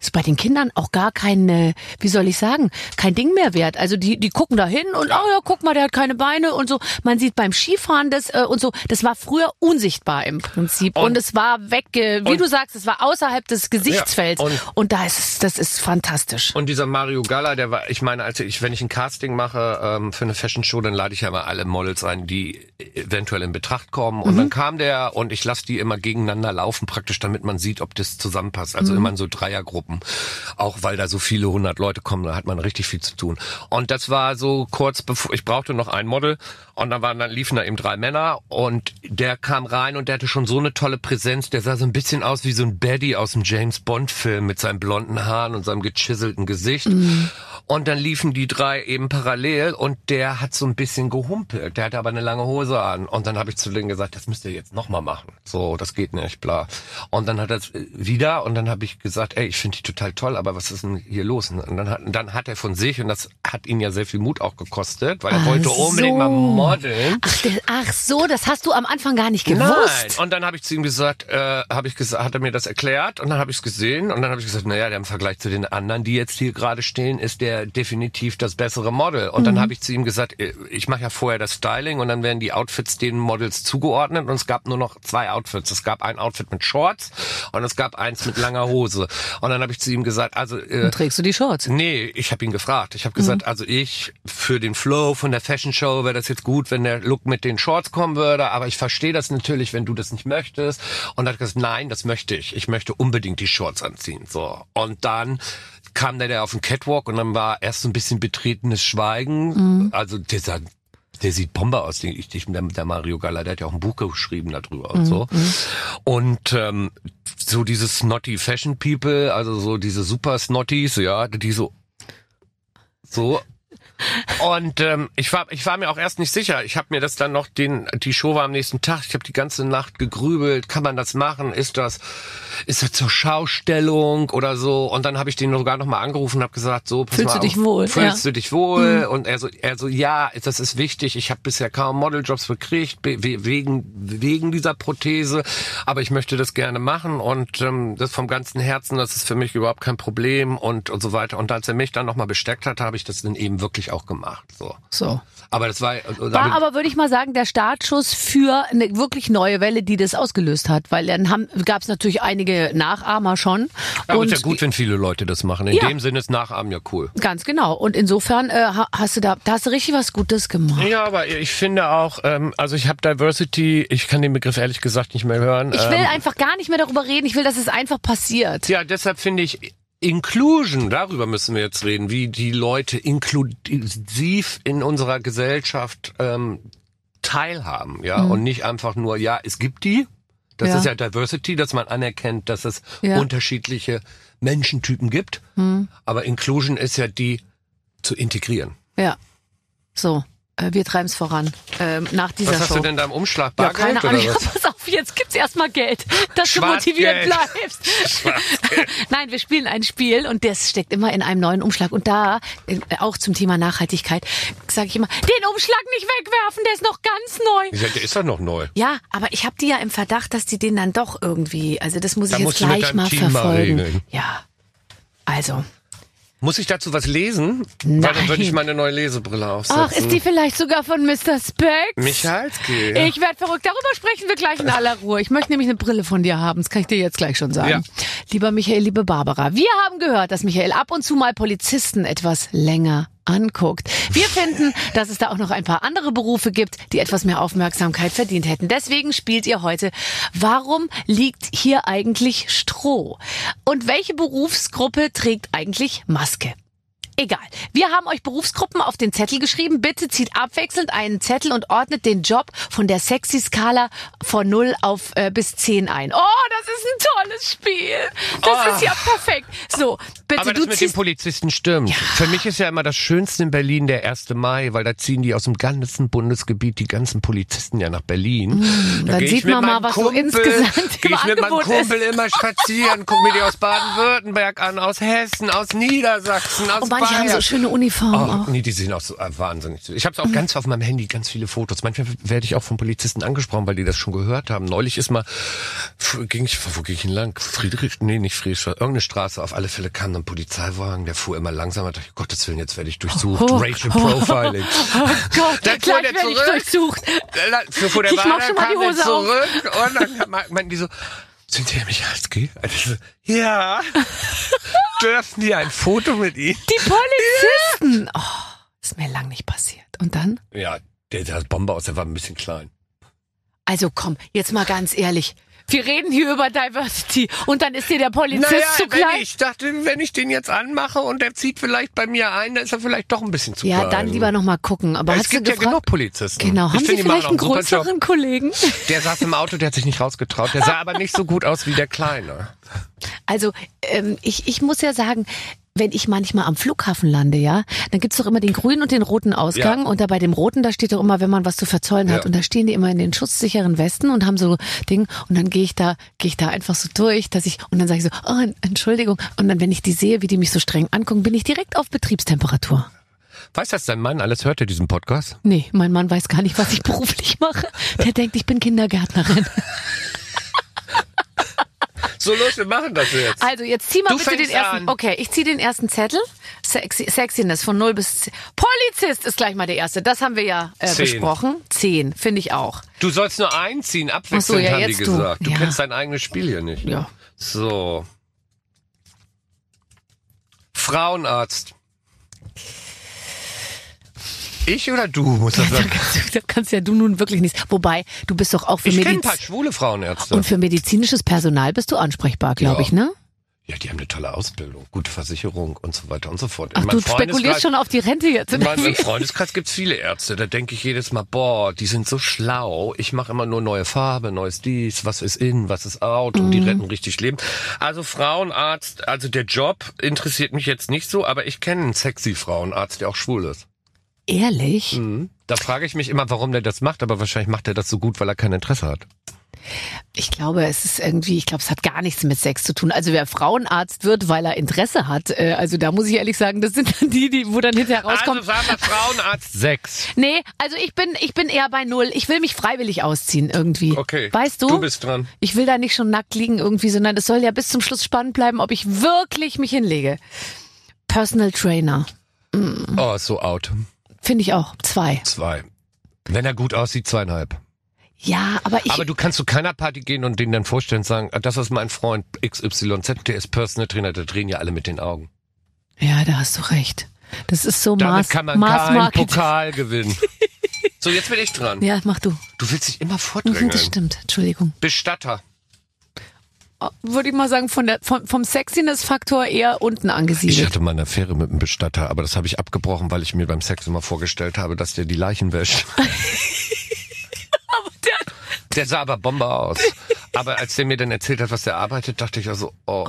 Speaker 2: ist bei den Kindern auch gar kein, wie soll ich sagen, kein Ding mehr wert. Also die die gucken da hin und oh ja, guck mal, der hat keine Beine und so. Man sieht beim Skifahren das äh, und so. Das war früher unsichtbar im Prinzip und,
Speaker 4: Und-
Speaker 2: es war weg, wie
Speaker 4: und-
Speaker 2: du sagst, es war außerhalb des Gesichtsfelds.
Speaker 4: Ja,
Speaker 2: und,
Speaker 4: und-
Speaker 2: da ist es, das ist fantastisch.
Speaker 4: Und dieser Mario Galla, der war, ich meine, als ich, wenn ich ein Casting mache ähm, für eine Fashion Show, dann lade ich ja immer alle Models ein, die eventuell in Betracht kommen. Und dann kam der und ich lasse die immer gegeneinander laufen, praktisch, damit man sieht, ob das zusammenpasst. Also immer in so Dreiergruppen. Auch weil da so viele hundert Leute kommen, da hat man richtig viel zu tun. Und das war so kurz bevor, ich brauchte noch ein Model und dann waren, dann liefen da eben drei Männer und der kam rein und der hatte schon so eine tolle Präsenz, der sah so ein bisschen aus wie so ein Baddie aus dem James Bond Film mit seinen blonden Haaren und seinem gechiselten Gesicht. Und dann liefen die drei eben parallel und der hat so ein bisschen gehumpelt. Der hatte aber eine lange Hose an. Und dann habe ich zu denen gesagt, das müsst ihr jetzt nochmal machen. So, das geht nicht, bla. Und dann hat er es wieder und dann habe ich gesagt, ey, ich finde die total toll, aber was ist denn hier los? Und dann hat, dann hat er von sich, und das hat ihn ja sehr viel Mut auch gekostet, weil er
Speaker 2: Ach
Speaker 4: wollte unbedingt mal
Speaker 2: so.
Speaker 4: modeln.
Speaker 2: Ach, der, ach so, das hast du am Anfang gar nicht gewusst.
Speaker 4: Nein. Und dann habe ich zu ihm gesagt, äh, habe ich gesagt, hat er mir das erklärt und dann habe ich es gesehen und dann habe ich gesagt, naja, der im Vergleich zu den anderen, die jetzt hier gerade stehen, ist der definitiv das bessere Model. Und dann habe ich zu ihm gesagt, äh, ich mache ja vorher das Styling und dann werden die Outfits den Models zugeordnet und es gab nur noch zwei Outfits. Es gab ein Outfit mit Shorts und es gab eins mit langer Hose. Und dann habe ich zu ihm gesagt, also äh,
Speaker 2: Dann trägst du die Shorts.
Speaker 4: Nee, ich habe ihn gefragt. Ich habe gesagt, also ich für den Flow von der Fashion Show wäre das jetzt gut, wenn der Look mit den Shorts kommen würde, aber ich verstehe das natürlich, wenn du das nicht möchtest. Und er hat gesagt, nein, das möchte ich. Ich möchte unbedingt die Shorts anziehen. So. Und dann kam der, der auf den Catwalk und dann war erst so ein bisschen betretenes Schweigen. Also dieser der sieht Bomber aus, den ich, der, der Mario Galla, der hat ja auch ein Buch geschrieben darüber und so. Und ähm, so diese snotty Fashion People, also so diese super Snotties, ja, die so so und ähm, ich war ich war mir auch erst nicht sicher. Ich habe mir das dann noch den die Show war am nächsten Tag. Ich habe die ganze Nacht gegrübelt. Kann man das machen? Ist das ist das zur Schaustellung oder so? Und dann habe ich den sogar noch mal angerufen und habe gesagt, so pass
Speaker 2: Fühlst
Speaker 4: mal
Speaker 2: du dich
Speaker 4: auf,
Speaker 2: wohl?
Speaker 4: Fühlst
Speaker 2: Ja.
Speaker 4: du dich wohl? Und er so er so ja, das ist wichtig. Ich habe bisher kaum Modeljobs gekriegt wegen wegen dieser Prothese, aber ich möchte das gerne machen und ähm, das vom ganzen Herzen. Das ist für mich überhaupt kein Problem und und so weiter. Und als er mich dann noch mal besteckt hat, habe ich das dann eben wirklich auch gemacht. So.
Speaker 2: So.
Speaker 4: Aber das war,
Speaker 2: War aber, würde ich mal sagen, der Startschuss für eine wirklich neue Welle, die das ausgelöst hat. Weil dann gab es natürlich einige Nachahmer schon.
Speaker 4: aber
Speaker 2: und
Speaker 4: ist ja gut, wenn viele Leute das machen. In
Speaker 2: Ja.
Speaker 4: dem Sinne ist Nachahmen ja cool.
Speaker 2: Ganz genau. Und insofern äh, ha- hast du da, da hast du richtig was Gutes gemacht.
Speaker 4: Ja, aber ich finde auch, ähm, also ich habe Diversity, ich kann den Begriff ehrlich gesagt nicht mehr hören.
Speaker 2: Ich will
Speaker 4: ähm,
Speaker 2: einfach gar nicht mehr darüber reden. Ich will, dass es einfach passiert.
Speaker 4: Ja, deshalb finde ich Inclusion, darüber müssen wir jetzt reden, wie die Leute inklusiv in unserer Gesellschaft ähm, teilhaben, ja, und nicht einfach nur, ja, es gibt die. Das
Speaker 2: Mhm. Ja.
Speaker 4: ist ja Diversity, dass man anerkennt, dass es
Speaker 2: Ja. Mhm.
Speaker 4: unterschiedliche Menschentypen gibt. Aber Inclusion ist ja die zu integrieren.
Speaker 2: Ja. So, äh, wir treiben es voran. Ähm, nach dieser
Speaker 4: Was hast
Speaker 2: Show.
Speaker 4: du denn da im Umschlag?
Speaker 2: ja,
Speaker 4: Bargeld
Speaker 2: keine Ahnung. Ja,
Speaker 4: was?
Speaker 2: auf, jetzt gibt's erstmal Geld, dass du motiviert bleibst. Nein, wir spielen ein Spiel und das steckt immer in einem neuen Umschlag. Und da, äh, auch zum Thema Nachhaltigkeit, sage ich immer, den Umschlag nicht wegwerfen, der ist noch ganz neu.
Speaker 4: Ich sag, Der ist doch noch neu.
Speaker 2: Ja, aber ich habe die ja im Verdacht, dass die den dann doch irgendwie, also das muss ich
Speaker 4: Da
Speaker 2: jetzt
Speaker 4: du mit
Speaker 2: gleich mal
Speaker 4: Team mal
Speaker 2: verfolgen.
Speaker 4: regeln.
Speaker 2: ja. Also,
Speaker 4: Muss ich dazu was lesen? Weil dann würde ich
Speaker 2: Nein.
Speaker 4: meine neue Lesebrille aufsetzen.
Speaker 2: ach, ist die vielleicht sogar von Mr. Specs?
Speaker 4: Michalski.
Speaker 2: Ich werde verrückt. Darüber sprechen wir gleich in aller Ruhe. Ich möchte nämlich eine Brille von dir haben. Das kann ich dir jetzt gleich schon sagen.
Speaker 4: Ja.
Speaker 2: Lieber Michael, liebe Barbara, wir haben gehört, dass Michael ab und zu mal Polizisten etwas länger anguckt. Wir finden, dass es da auch noch ein paar andere Berufe gibt, die etwas mehr Aufmerksamkeit verdient hätten. Deswegen spielt ihr heute, warum liegt hier eigentlich Stroh? Und welche Berufsgruppe trägt eigentlich Maske? Egal. Wir haben euch Berufsgruppen auf den Zettel geschrieben. Bitte zieht abwechselnd einen Zettel und ordnet den Job von der Sexy-Skala von 0 auf äh, bis 10 ein. Oh, das ist ein tolles Spiel. Das
Speaker 4: Oh.
Speaker 2: ist ja perfekt. So, bitte
Speaker 4: Aber
Speaker 2: du
Speaker 4: das mit den. Polizisten stimmt. Für mich ist ja immer das Schönste in Berlin der 1. Mai, weil da ziehen die aus dem ganzen Bundesgebiet die ganzen Polizisten ja nach Berlin. da
Speaker 2: dann sieht man mal, was so
Speaker 4: Kumpel,
Speaker 2: insgesamt
Speaker 4: geh
Speaker 2: im
Speaker 4: ich mit meinem Kumpel immer spazieren, guck mir die aus Baden-Württemberg an, aus Hessen, aus Niedersachsen, aus
Speaker 2: Und manche haben so
Speaker 4: Bayern.
Speaker 2: schöne Uniformen
Speaker 4: Oh,
Speaker 2: auch.
Speaker 4: nee, die sehen auch so äh, wahnsinnig. Ich habe auch ganz auf meinem Handy ganz viele Fotos. Manchmal werde ich auch von Polizisten angesprochen, weil die das schon gehört haben. Neulich ist mal, ging ich, wo ging ich denn lang? Friedrich, nee, nicht Friedrichstraße, irgendeine Straße. Auf alle Fälle kam ein Polizeiwagen, der fuhr immer langsamer. Da dachte ich, Gottes Willen, jetzt werde ich durchsucht.
Speaker 2: Oh.
Speaker 4: Racial Profiling.
Speaker 2: Oh Gott,
Speaker 4: Dann fuhr der
Speaker 2: ich durchsucht.
Speaker 4: Dann fuhr der
Speaker 2: Ich mach
Speaker 4: Wagen,
Speaker 2: schon mal die Hose auf.
Speaker 4: zurück und dann meinten die so, sind Sie Herr Michalski? Und ich so, ja. Dürfen die ein Foto mit Ihnen?
Speaker 2: Die Polizisten. Oh, ist mir lang nicht passiert. Und dann?
Speaker 4: Ja, der sah Bombe aus, der war ein bisschen klein.
Speaker 2: Also komm, jetzt mal ganz ehrlich. Wir reden hier über Diversity und dann ist dir der Polizist
Speaker 4: Naja,
Speaker 2: zu
Speaker 4: wenn
Speaker 2: klein.
Speaker 4: ich dachte, wenn ich den jetzt anmache und der zieht vielleicht bei mir ein, dann ist er vielleicht doch ein bisschen zu
Speaker 2: ja,
Speaker 4: klein.
Speaker 2: dann lieber noch mal gucken. Aber
Speaker 4: Es gibt ja genug Polizisten.
Speaker 2: Genau,
Speaker 4: Ich
Speaker 2: haben Sie vielleicht einen größeren Kollegen?
Speaker 4: Der saß im Auto, der hat sich nicht rausgetraut. Der sah aber nicht so gut aus wie der Kleine.
Speaker 2: Also ähm, ich, ich muss ja sagen, wenn ich manchmal am Flughafen lande, ja, dann gibt's doch immer den grünen und den roten Ausgang.
Speaker 4: Ja.
Speaker 2: Und da bei dem roten, da steht doch immer, wenn man was zu verzollen hat.
Speaker 4: Ja.
Speaker 2: Und da stehen die immer in den schutzsicheren Westen und haben so Ding. Und dann gehe ich da, gehe ich da einfach so durch, dass ich, und dann sage ich so, oh, Entschuldigung. Und dann, wenn ich die sehe, wie die mich so streng angucken, bin ich direkt auf Betriebstemperatur.
Speaker 4: Weißt du, dass dein Mann alles hört, der diesen Podcast?
Speaker 2: Nee, mein Mann weiß gar nicht, was ich beruflich mache. Der denkt, ich bin Kindergärtnerin.
Speaker 4: So los, wir machen das jetzt.
Speaker 2: Also jetzt zieh mal
Speaker 4: Du
Speaker 2: bitte den ersten.
Speaker 4: an.
Speaker 2: Okay, ich zieh den ersten Zettel. Sexy, Sexiness von 0 bis 10. Polizist ist gleich mal der erste. Das haben wir ja äh,
Speaker 4: Zehn.
Speaker 2: besprochen. 10, finde ich auch.
Speaker 4: Du sollst nur einziehen, abwechselnd
Speaker 2: so, ja,
Speaker 4: haben die
Speaker 2: jetzt du.
Speaker 4: gesagt. Du
Speaker 2: Ja.
Speaker 4: kennst dein eigenes Spiel hier nicht.
Speaker 2: Ja.
Speaker 4: So. Frauenarzt. Ich oder du, muss das
Speaker 2: Da
Speaker 4: sagen.
Speaker 2: kannst, du, da kannst ja du nun wirklich nichts. Wobei, du bist doch auch für
Speaker 4: Ich kenne ein
Speaker 2: Mediz
Speaker 4: paar schwule Frauenärzte.
Speaker 2: und für medizinisches Personal bist du ansprechbar, glaube
Speaker 4: Ja.
Speaker 2: ich, ne?
Speaker 4: ja, die haben eine tolle Ausbildung, gute Versicherung und so weiter und so fort.
Speaker 2: Ach,
Speaker 4: In
Speaker 2: du
Speaker 4: meinem
Speaker 2: spekulierst
Speaker 4: Freundeskreis-
Speaker 2: schon auf die Rente jetzt.
Speaker 4: In meinem? Freundeskreis gibt's viele Ärzte. Da denke ich jedes Mal, boah, die sind so schlau. Ich mache immer nur neue Farbe, neues dies, was ist in, was ist out und
Speaker 2: Mhm.
Speaker 4: die retten richtig Leben. Also Frauenarzt, also der Job interessiert mich jetzt nicht so, aber ich kenne einen sexy Frauenarzt, der auch schwul ist.
Speaker 2: Ehrlich?
Speaker 4: Mhm. Da frage ich mich immer, warum der das macht, aber wahrscheinlich macht er das so gut, weil er kein Interesse hat.
Speaker 2: Ich glaube, es ist irgendwie, ich glaube, es hat gar nichts mit Sex zu tun. Also wer Frauenarzt wird, weil er Interesse hat, äh, also da muss ich ehrlich sagen, das sind dann die, die, wo dann hinterher rauskommt.
Speaker 4: Also sagen wir Frauenarzt 6.
Speaker 2: Nee, also ich bin, ich bin eher bei null. Ich will mich freiwillig ausziehen irgendwie.
Speaker 4: Okay.
Speaker 2: Weißt du?
Speaker 4: Du bist dran.
Speaker 2: Ich will da nicht schon nackt liegen irgendwie, sondern es soll ja bis zum Schluss spannend bleiben, ob ich wirklich mich hinlege. Personal Trainer.
Speaker 4: Oh, ist so out.
Speaker 2: Finde ich auch. Zwei.
Speaker 4: Zwei. Wenn er gut aussieht, zweieinhalb.
Speaker 2: Ja, aber ich.
Speaker 4: Aber du kannst zu keiner Party gehen und denen dann vorstellen und sagen, ah, das ist mein Freund XYZ, der ist Personal Trainer, da drehen ja alle mit den Augen.
Speaker 2: ja, da hast du recht. Das ist so
Speaker 4: Damit
Speaker 2: Maß,
Speaker 4: kann man keinen
Speaker 2: Maßmarketing.
Speaker 4: Pokal gewinnen. so, jetzt bin ich dran.
Speaker 2: Ja, mach du.
Speaker 4: Du willst dich immer
Speaker 2: Mhm,
Speaker 4: vordrängeln.
Speaker 2: Das stimmt. Entschuldigung.
Speaker 4: Bestatter.
Speaker 2: Oh, Würde ich mal sagen, von der, vom, vom Sexiness-Faktor eher unten
Speaker 4: Ich
Speaker 2: angesiedelt.
Speaker 4: hatte mal eine Affäre mit einem Bestatter, aber das habe ich abgebrochen, weil ich mir beim Sex immer vorgestellt habe, dass der die Leichen wäscht. Der sah aber Bombe aus. Aber als der mir dann erzählt hat, was der arbeitet, dachte ich also, oh,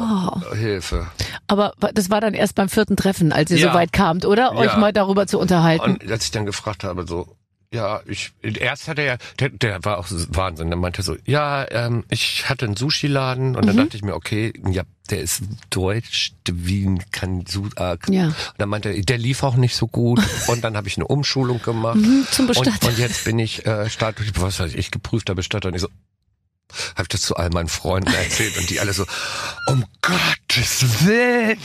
Speaker 4: Hilfe.
Speaker 2: Aber das war dann erst beim vierten Treffen, als ihr
Speaker 4: Ja.
Speaker 2: so weit kamt, oder? Euch
Speaker 4: Ja.
Speaker 2: mal darüber zu unterhalten.
Speaker 4: Und als ich dann gefragt habe, so, ja, ich, erst hat er ja, der, der war auch Wahnsinn, der meinte so, ja, ähm, ich hatte einen Sushi-Laden und dann dachte ich mir, okay, ja, der ist deutsch, Wien kann Su äh,
Speaker 2: Ja.
Speaker 4: Und dann meinte er, der lief auch nicht so gut und dann habe ich eine Umschulung gemacht.
Speaker 2: Mhm, zum Bestatter.
Speaker 4: Und, und jetzt bin ich äh, staatlich, was weiß ich, geprüfter Bestatter und ich so, habe ich das zu all meinen Freunden erzählt und die alle so, um Gottes Willen,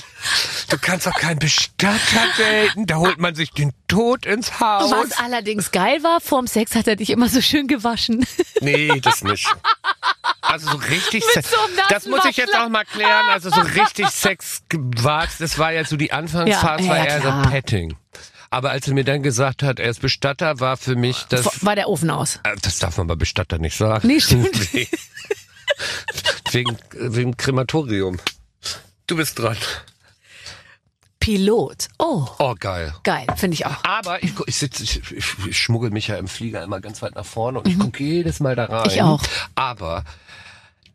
Speaker 4: du kannst doch keinen Bestatter daten, da holt man sich den Tod ins Haus.
Speaker 2: Was allerdings geil war, vorm Sex hat er dich immer so schön gewaschen.
Speaker 4: Nee, das nicht. Also so richtig Sex.
Speaker 2: so
Speaker 4: das muss ich jetzt auch mal klären. Also so richtig Sex war das war ja so die Anfangsphase,
Speaker 2: Ja,
Speaker 4: war
Speaker 2: ja,
Speaker 4: eher
Speaker 2: klar.
Speaker 4: so Petting. Aber als er mir dann gesagt hat, er ist Bestatter, war für mich das.
Speaker 2: War der Ofen aus.
Speaker 4: Äh, Das darf man bei Bestatter nicht sagen.
Speaker 2: Nee, stimmt.
Speaker 4: wegen, wegen, wegen Krematorium. Du bist dran.
Speaker 2: Pilot. Oh,
Speaker 4: Oh, geil.
Speaker 2: geil, finde ich auch.
Speaker 4: Aber ich, ich, sitz, ich, ich, schmuggel mich ja im Flieger immer ganz weit nach vorne und ich gucke jedes Mal da rein.
Speaker 2: Mhm. Ich auch.
Speaker 4: Aber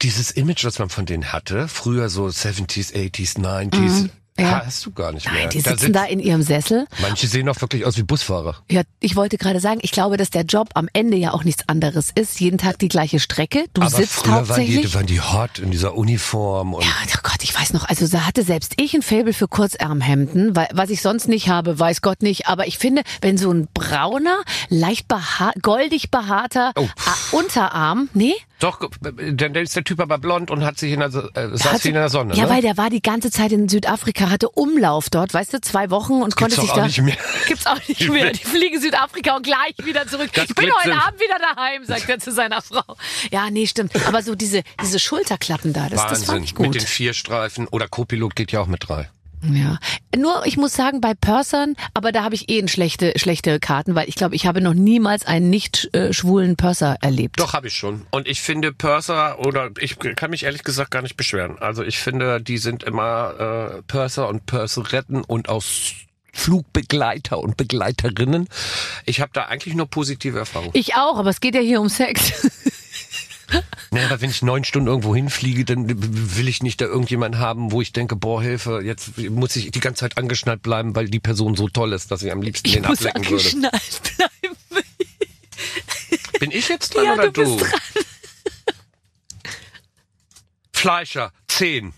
Speaker 4: dieses Image, was man von denen hatte, früher so 70s, 80s, 90s,
Speaker 2: Mhm. Ja.
Speaker 4: hast du gar nicht mehr.
Speaker 2: Nein, die
Speaker 4: Da
Speaker 2: sitzen
Speaker 4: sitzt-
Speaker 2: da in ihrem Sessel.
Speaker 4: Manche sehen auch wirklich aus wie Busfahrer.
Speaker 2: Ja, ich wollte gerade sagen, ich glaube, dass der Job am Ende ja auch nichts anderes ist. Jeden Tag die gleiche Strecke. Du
Speaker 4: Aber
Speaker 2: sitzt
Speaker 4: früher waren die,
Speaker 2: hauptsächlich.
Speaker 4: waren die hot in dieser Uniform und
Speaker 2: Ja, oh Gott, ich weiß noch, also da hatte selbst ich ein Faible für Kurzärmhemden, weil, was ich sonst nicht habe, weiß Gott nicht. Aber ich finde, wenn so ein brauner, leicht behaar, goldig behaarter
Speaker 4: Oh.
Speaker 2: Unterarm, nee?
Speaker 4: Doch, dann ist der Typ aber blond und hat sich in der, äh, saß
Speaker 2: Hatte-
Speaker 4: wie in der Sonne.
Speaker 2: Ja,
Speaker 4: ne?
Speaker 2: weil der war die ganze Zeit in Südafrika, hatte Umlauf dort, weißt du, zwei Wochen und konnte
Speaker 4: doch
Speaker 2: sich
Speaker 4: auch
Speaker 2: da.
Speaker 4: nicht mehr.
Speaker 2: Gibt's auch nicht mehr. Die fliegen Südafrika und gleich wieder zurück.
Speaker 4: Das
Speaker 2: ich bin heute Abend wieder daheim, sagt er zu seiner Frau. Ja, nee, stimmt. Aber so diese, diese Schulterklappen da, das, das fand
Speaker 4: Wahnsinn.
Speaker 2: ich gut.
Speaker 4: Mit den vier Streifen oder Co-Pilot geht ja auch mit drei.
Speaker 2: Ja. Nur, ich muss sagen, bei Pursern, aber da habe ich eh ein schlechte, schlechte Karten, weil ich glaube, ich habe noch niemals einen nicht äh, schwulen Purser erlebt.
Speaker 4: Doch, habe ich schon. Und ich finde Purser, oder ich kann mich ehrlich gesagt gar nicht beschweren. Also ich finde, die sind immer äh, Purser und Purseretten und auch Flugbegleiter und Begleiterinnen. Ich habe da eigentlich nur positive Erfahrungen.
Speaker 2: Ich auch, aber es geht ja hier um Sex.
Speaker 4: Nee, aber wenn ich neun Stunden irgendwo hinfliege, dann will ich nicht da irgendjemanden haben, wo ich denke, boah, Hilfe, jetzt muss ich die ganze Zeit angeschnallt bleiben, weil die Person so toll ist, dass ich am liebsten
Speaker 2: Ich
Speaker 4: den
Speaker 2: muss
Speaker 4: ablecken würde.
Speaker 2: angeschnallt bleiben.
Speaker 4: Bin ich jetzt dran
Speaker 2: Ja,
Speaker 4: oder
Speaker 2: du
Speaker 4: du? Fleischer, 10.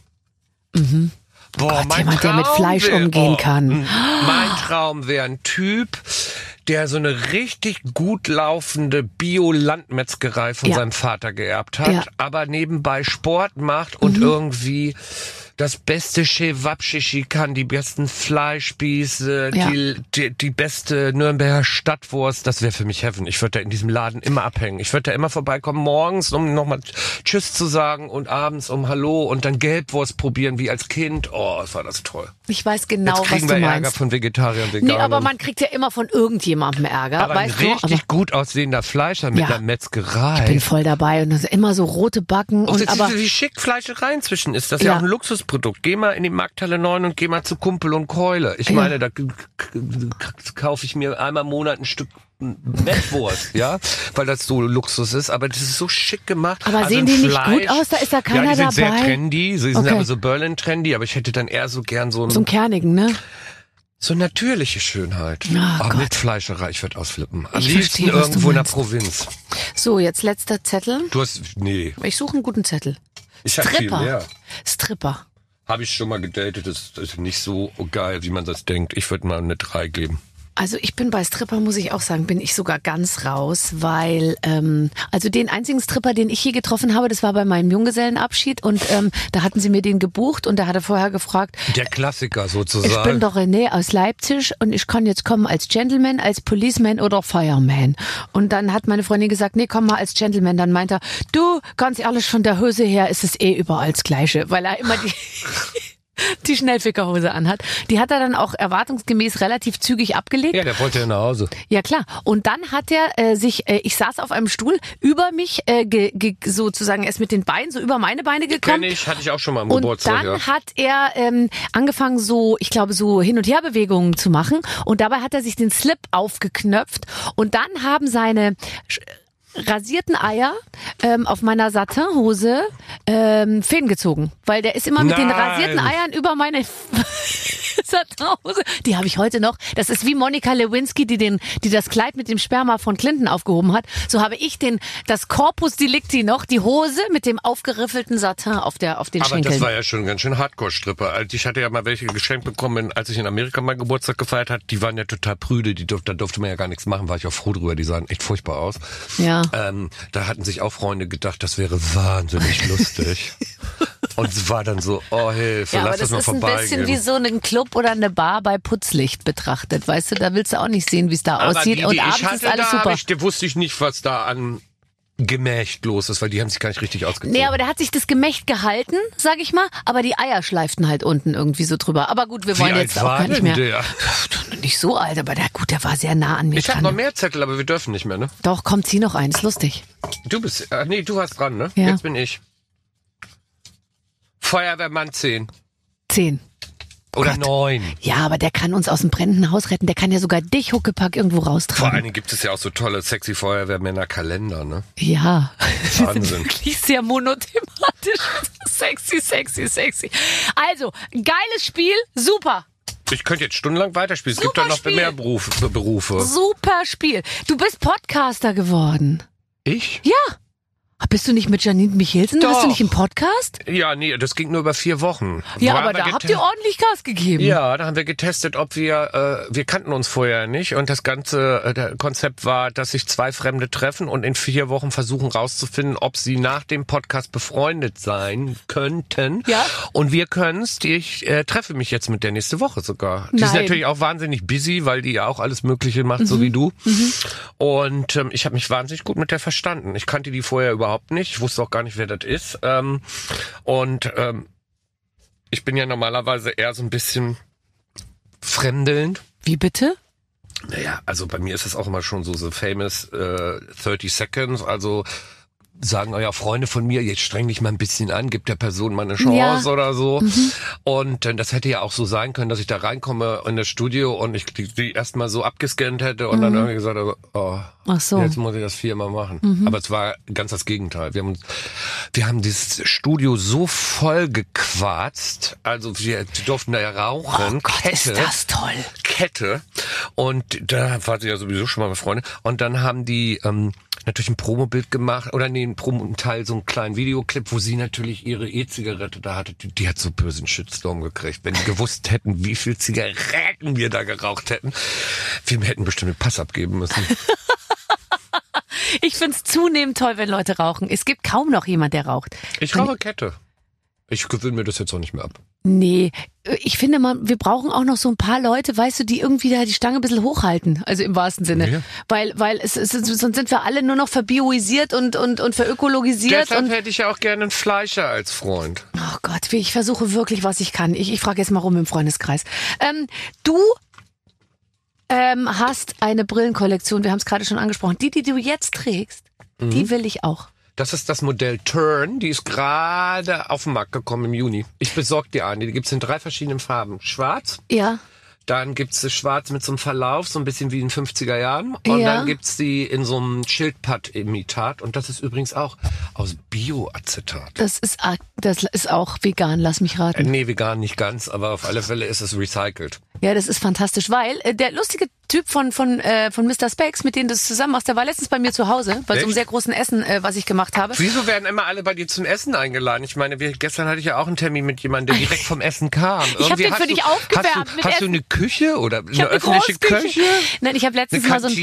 Speaker 4: Boah,
Speaker 2: Mhm. Gott,
Speaker 4: mein
Speaker 2: jemand, der mit
Speaker 4: Traum
Speaker 2: Fleisch
Speaker 4: wär-
Speaker 2: umgehen
Speaker 4: oh,
Speaker 2: kann.
Speaker 4: m- Mein Traum wäre ein Typ, der so eine richtig gut laufende Bio-Landmetzgerei von
Speaker 2: Ja.
Speaker 4: seinem Vater geerbt hat,
Speaker 2: Ja.
Speaker 4: aber nebenbei Sport macht und
Speaker 2: Mhm.
Speaker 4: irgendwie das beste Chewabschichi kann, die besten Fleischspieße,
Speaker 2: Ja.
Speaker 4: die, die, die beste Nürnberger Stadtwurst, das wäre für mich Heaven. Ich würde da in diesem Laden immer abhängen. Ich würde da immer vorbeikommen, morgens, um nochmal Tschüss zu sagen und abends um Hallo und dann Gelbwurst probieren, wie als Kind. Oh, was war das toll.
Speaker 2: Ich weiß genau,
Speaker 4: Jetzt
Speaker 2: was
Speaker 4: kriegen
Speaker 2: du
Speaker 4: wir Ärger
Speaker 2: meinst.
Speaker 4: von Vegetariern Veganern.
Speaker 2: Nee, aber man kriegt ja immer von irgendjemandem Ärger,
Speaker 4: aber ein
Speaker 2: weißt du?
Speaker 4: richtig
Speaker 2: Aber
Speaker 4: gut aussehender Fleischer mit
Speaker 2: Ja.
Speaker 4: einer Metzgerei.
Speaker 2: ich bin voll dabei und das immer so rote Backen
Speaker 4: Und
Speaker 2: und aber
Speaker 4: wie, wie schick Fleischereien zwischen ist. Das ist ja.
Speaker 2: Ja.
Speaker 4: auch ein Luxusprodukt. Geh mal in die Markthalle 9 und geh mal zu Kumpel und Keule. Ich meine, da kaufe ich mir einmal im Monat ein Stück Mettwurst, ja, weil das so Luxus ist, aber das ist so schick gemacht.
Speaker 2: Aber
Speaker 4: Also
Speaker 2: sehen die nicht
Speaker 4: Fleisch-
Speaker 2: gut aus? Da ist da keiner
Speaker 4: ja, die sind sehr
Speaker 2: dabei?
Speaker 4: trendy, sie sind
Speaker 2: Okay.
Speaker 4: aber so Berlin-trendy, aber ich hätte dann eher so gern so, ein,
Speaker 2: so ein kernigen, ne?
Speaker 4: so natürliche Schönheit.
Speaker 2: Ah,
Speaker 4: Aber
Speaker 2: Gott.
Speaker 4: mit Fleischerei, ich würde ausflippen. Am
Speaker 2: Ich
Speaker 4: liebsten
Speaker 2: verstehe,
Speaker 4: irgendwo in der. Provinz.
Speaker 2: So, jetzt letzter Zettel.
Speaker 4: Du hast, nee,
Speaker 2: Ich suche einen guten Zettel.
Speaker 4: ich hab viel
Speaker 2: Stripper.
Speaker 4: mehr.
Speaker 2: Stripper.
Speaker 4: Habe ich schon mal gedatet, das ist nicht so geil, wie man das denkt. Ich würde mal eine 3 geben.
Speaker 2: Also ich bin bei Stripper, muss ich auch sagen, bin ich sogar ganz raus, weil ähm, also den einzigen Stripper, den ich hier getroffen habe, das war bei meinem Junggesellenabschied und ähm, da hatten sie mir den gebucht und da hat er vorher gefragt,
Speaker 4: Der Klassiker
Speaker 2: ich
Speaker 4: sozusagen.
Speaker 2: bin doch René aus Leipzig und ich kann jetzt kommen als Gentleman, als Policeman oder Fireman. Und dann hat meine Freundin gesagt, nee, komm mal als Gentleman. Dann meint er, du, ganz ehrlich, von der Hose her ist es eh überall das Gleiche, weil er immer die... die Schnellfickerhose anhat. Die hat er dann auch erwartungsgemäß relativ zügig abgelegt.
Speaker 4: ja, der wollte ja nach Hause.
Speaker 2: Ja klar. Und dann hat er äh, sich, äh, ich saß auf einem Stuhl über mich, äh, ge, ge, sozusagen erst mit den Beinen so über meine Beine gekommen.
Speaker 4: Kenn ich, hatte ich auch schon mal am
Speaker 2: Und
Speaker 4: Geburtstag.
Speaker 2: dann
Speaker 4: ja.
Speaker 2: hat er ähm, angefangen, so, ich glaube, so Hin- und Herbewegungen zu machen. Und dabei hat er sich den Slip aufgeknöpft. Und dann haben seine rasierten Eier ähm, auf meiner Satinhose ähm, Fäden gezogen. Weil der ist immer mit den
Speaker 4: Nein.
Speaker 2: rasierten Eiern über meine Die habe ich heute noch. Das ist wie Monika Lewinsky, die den, die das Kleid mit dem Sperma von Clinton aufgehoben hat. So habe ich den, das Corpus Delicti noch, die Hose mit dem aufgeriffelten Satin auf der, auf den
Speaker 4: Aber
Speaker 2: Schenkeln.
Speaker 4: das war ja schon ganz schön Hardcore-Stripper. Also Ich hatte ja mal welche geschenkt bekommen, als ich in Amerika mal Geburtstag gefeiert hat. Die waren ja total prüde, die durfte, da durfte man ja gar nichts machen, war ich auch froh drüber. Die sahen echt furchtbar aus.
Speaker 2: Ja.
Speaker 4: Ähm, da hatten sich auch Freunde gedacht, das wäre wahnsinnig lustig. Und es war dann so, oh Hilfe,
Speaker 2: Ja,
Speaker 4: lass
Speaker 2: das
Speaker 4: das mal
Speaker 2: ist ein bisschen wie so ein Club oder eine Bar bei Putzlicht betrachtet. Weißt du, da willst du auch nicht sehen, wie es da
Speaker 4: Aber
Speaker 2: aussieht.
Speaker 4: die,
Speaker 2: und
Speaker 4: die
Speaker 2: abends
Speaker 4: ich hatte,
Speaker 2: ist alles
Speaker 4: da
Speaker 2: super.
Speaker 4: Ich, wusste ich nicht, was da an Gemächt los ist, weil die haben sich gar nicht richtig ausgezogen.
Speaker 2: Nee, aber der hat sich das Gemächt gehalten, sag ich mal, aber die Eier schleiften halt unten irgendwie so drüber. Aber gut, wir
Speaker 4: Wie
Speaker 2: wollen
Speaker 4: alt
Speaker 2: jetzt auch
Speaker 4: war
Speaker 2: gar nicht mehr.
Speaker 4: der?
Speaker 2: Nicht so alt, aber der, gut, der war sehr nah an mir
Speaker 4: Ich habe noch mehr Zettel, aber wir dürfen nicht mehr, ne?
Speaker 2: Doch, komm, zieh noch eins, lustig.
Speaker 4: Du bist, äh, nee, du hast dran, ne?
Speaker 2: Ja.
Speaker 4: Jetzt bin ich. Feuerwehrmann 10.
Speaker 2: Zehn.
Speaker 4: Oder
Speaker 2: Gott.
Speaker 4: neun.
Speaker 2: Ja, aber der kann uns aus dem brennenden Haus retten. Der kann ja sogar dich Huckepack irgendwo
Speaker 4: Vor
Speaker 2: raustragen.
Speaker 4: allen Dingen gibt es ja auch so tolle sexy Feuerwehrmänner Kalender, ne?
Speaker 2: Ja. Wir
Speaker 4: Wahnsinn.
Speaker 2: sind wirklich sehr monothematisch. sexy, sexy, sexy. Also, geiles Spiel, super.
Speaker 4: Ich könnte jetzt stundenlang weiterspielen. Es gibt
Speaker 2: Super
Speaker 4: da noch
Speaker 2: Spiel.
Speaker 4: mehr Beruf, Be- Berufe.
Speaker 2: Super Spiel. Du bist Podcaster geworden.
Speaker 4: Ich?
Speaker 2: Ja. Bist du nicht mit Janine Michelsen? Hast du
Speaker 4: Doch.
Speaker 2: nicht einen Podcast?
Speaker 4: Ja, nee, das ging nur über vier Wochen.
Speaker 2: Ja, aber da habt ihr ordentlich Gas gegeben.
Speaker 4: Ja, da haben wir getestet, ob wir, äh, wir kannten uns vorher nicht und das ganze äh, Konzept war, dass sich zwei Fremde treffen und in vier Wochen versuchen rauszufinden, ob sie nach dem Podcast befreundet sein könnten.
Speaker 2: Ja.
Speaker 4: Und wir können's. Ich äh, treffe mich jetzt mit der nächste Woche sogar. Die ist natürlich auch wahnsinnig busy, weil die ja auch alles Mögliche macht, so wie du. Und ähm, ich habe mich wahnsinnig gut mit der verstanden. Ich kannte die vorher überhaupt nicht. Ich wusste auch gar nicht, wer das ist. Ähm, und ähm, ich bin ja normalerweise eher so ein bisschen fremdelnd.
Speaker 2: Wie bitte?
Speaker 4: Naja, also bei mir ist es auch immer schon so, so famous äh, 30 Seconds, also sagen, oh ja, Freunde von mir, jetzt streng dich mal ein bisschen an, gib der Person mal eine Chance
Speaker 2: Ja. Mhm.
Speaker 4: oder so. Und äh, das hätte ja auch so sein können, dass ich da reinkomme in das Studio und ich die, die erstmal so abgescannt hätte und dann irgendwie gesagt habe, oh,
Speaker 2: Mhm. Ach so. Mhm.
Speaker 4: jetzt muss ich das viermal machen. Aber es war ganz das Gegenteil. Wir haben, wir haben dieses Studio so voll gequarzt, also wir durften da ja rauchen.
Speaker 2: Oh Gott,
Speaker 4: Kette.
Speaker 2: ist das toll.
Speaker 4: Kette. Und da war sie ja sowieso schon mal mit Freunden. Und dann haben die ähm, natürlich ein Promobild gemacht oder nee, ein Promo-Teil, so einen kleinen Videoclip, wo sie natürlich ihre E-Zigarette da hatte. Die, die hat so bösen Shitstorm gekriegt. Wenn die gewusst hätten, wie viel Zigaretten wir da geraucht hätten, wir hätten bestimmt den Pass abgeben müssen.
Speaker 2: Ich find's zunehmend toll, wenn Leute rauchen. Es gibt kaum noch jemand, der raucht.
Speaker 4: Ich rauche Kette. Ich gewöhne mir das jetzt auch nicht mehr ab.
Speaker 2: Nee, ich finde mal, wir brauchen auch noch so ein paar Leute, weißt du, die irgendwie da die Stange ein bisschen hochhalten. Also im wahrsten Sinne.
Speaker 4: Ja.
Speaker 2: Weil, weil es, es, sonst sind wir alle nur noch verbioisiert und, und, und verökologisiert.
Speaker 4: Deshalb
Speaker 2: Und,
Speaker 4: hätte ich ja auch gerne einen Fleischer als Freund.
Speaker 2: oh Gott, wie- ich versuche wirklich, was ich kann. Ich, ich frage jetzt mal rum im Freundeskreis. Ähm, du ähm, hast eine Brillenkollektion, wir haben es gerade schon angesprochen. Die, die du jetzt trägst,
Speaker 4: Mhm.
Speaker 2: die will ich auch.
Speaker 4: Das ist das Modell Turn. Die ist gerade auf den Markt gekommen im Juni. Ich besorge dir eine. Die gibt's in drei verschiedenen Farben. Schwarz,
Speaker 2: Ja.
Speaker 4: dann gibt's sie schwarz mit so einem Verlauf, so ein bisschen wie in den 50er Jahren. Und
Speaker 2: Ja.
Speaker 4: dann gibt's die in so einem Schildpatt-Imitat. Und das ist übrigens auch aus Bioacetat.
Speaker 2: Das ist, das ist auch vegan, lass mich
Speaker 4: Äh,
Speaker 2: raten.
Speaker 4: nee, vegan nicht ganz, aber auf alle Fälle ist es recycelt.
Speaker 2: Ja, das ist fantastisch, weil äh, der lustige Typ von von äh, von Mr. Specs, mit dem du es zusammen machst, der war letztens bei mir zu Hause, bei so einem sehr großen Essen, äh, was ich gemacht habe.
Speaker 4: Wieso werden immer alle bei dir zum Essen eingeladen? Ich meine, wir, gestern hatte ich ja auch einen Termin mit jemandem, der direkt vom Essen kam.
Speaker 2: hab
Speaker 4: Irgendwie
Speaker 2: den für dich aufgewärmt
Speaker 4: Hast, du,
Speaker 2: mit
Speaker 4: hast du eine Küche oder
Speaker 2: Ich
Speaker 4: eine
Speaker 2: habe eine
Speaker 4: öffentliche. Küche?
Speaker 2: Nein, ich habe letztens mal so ein?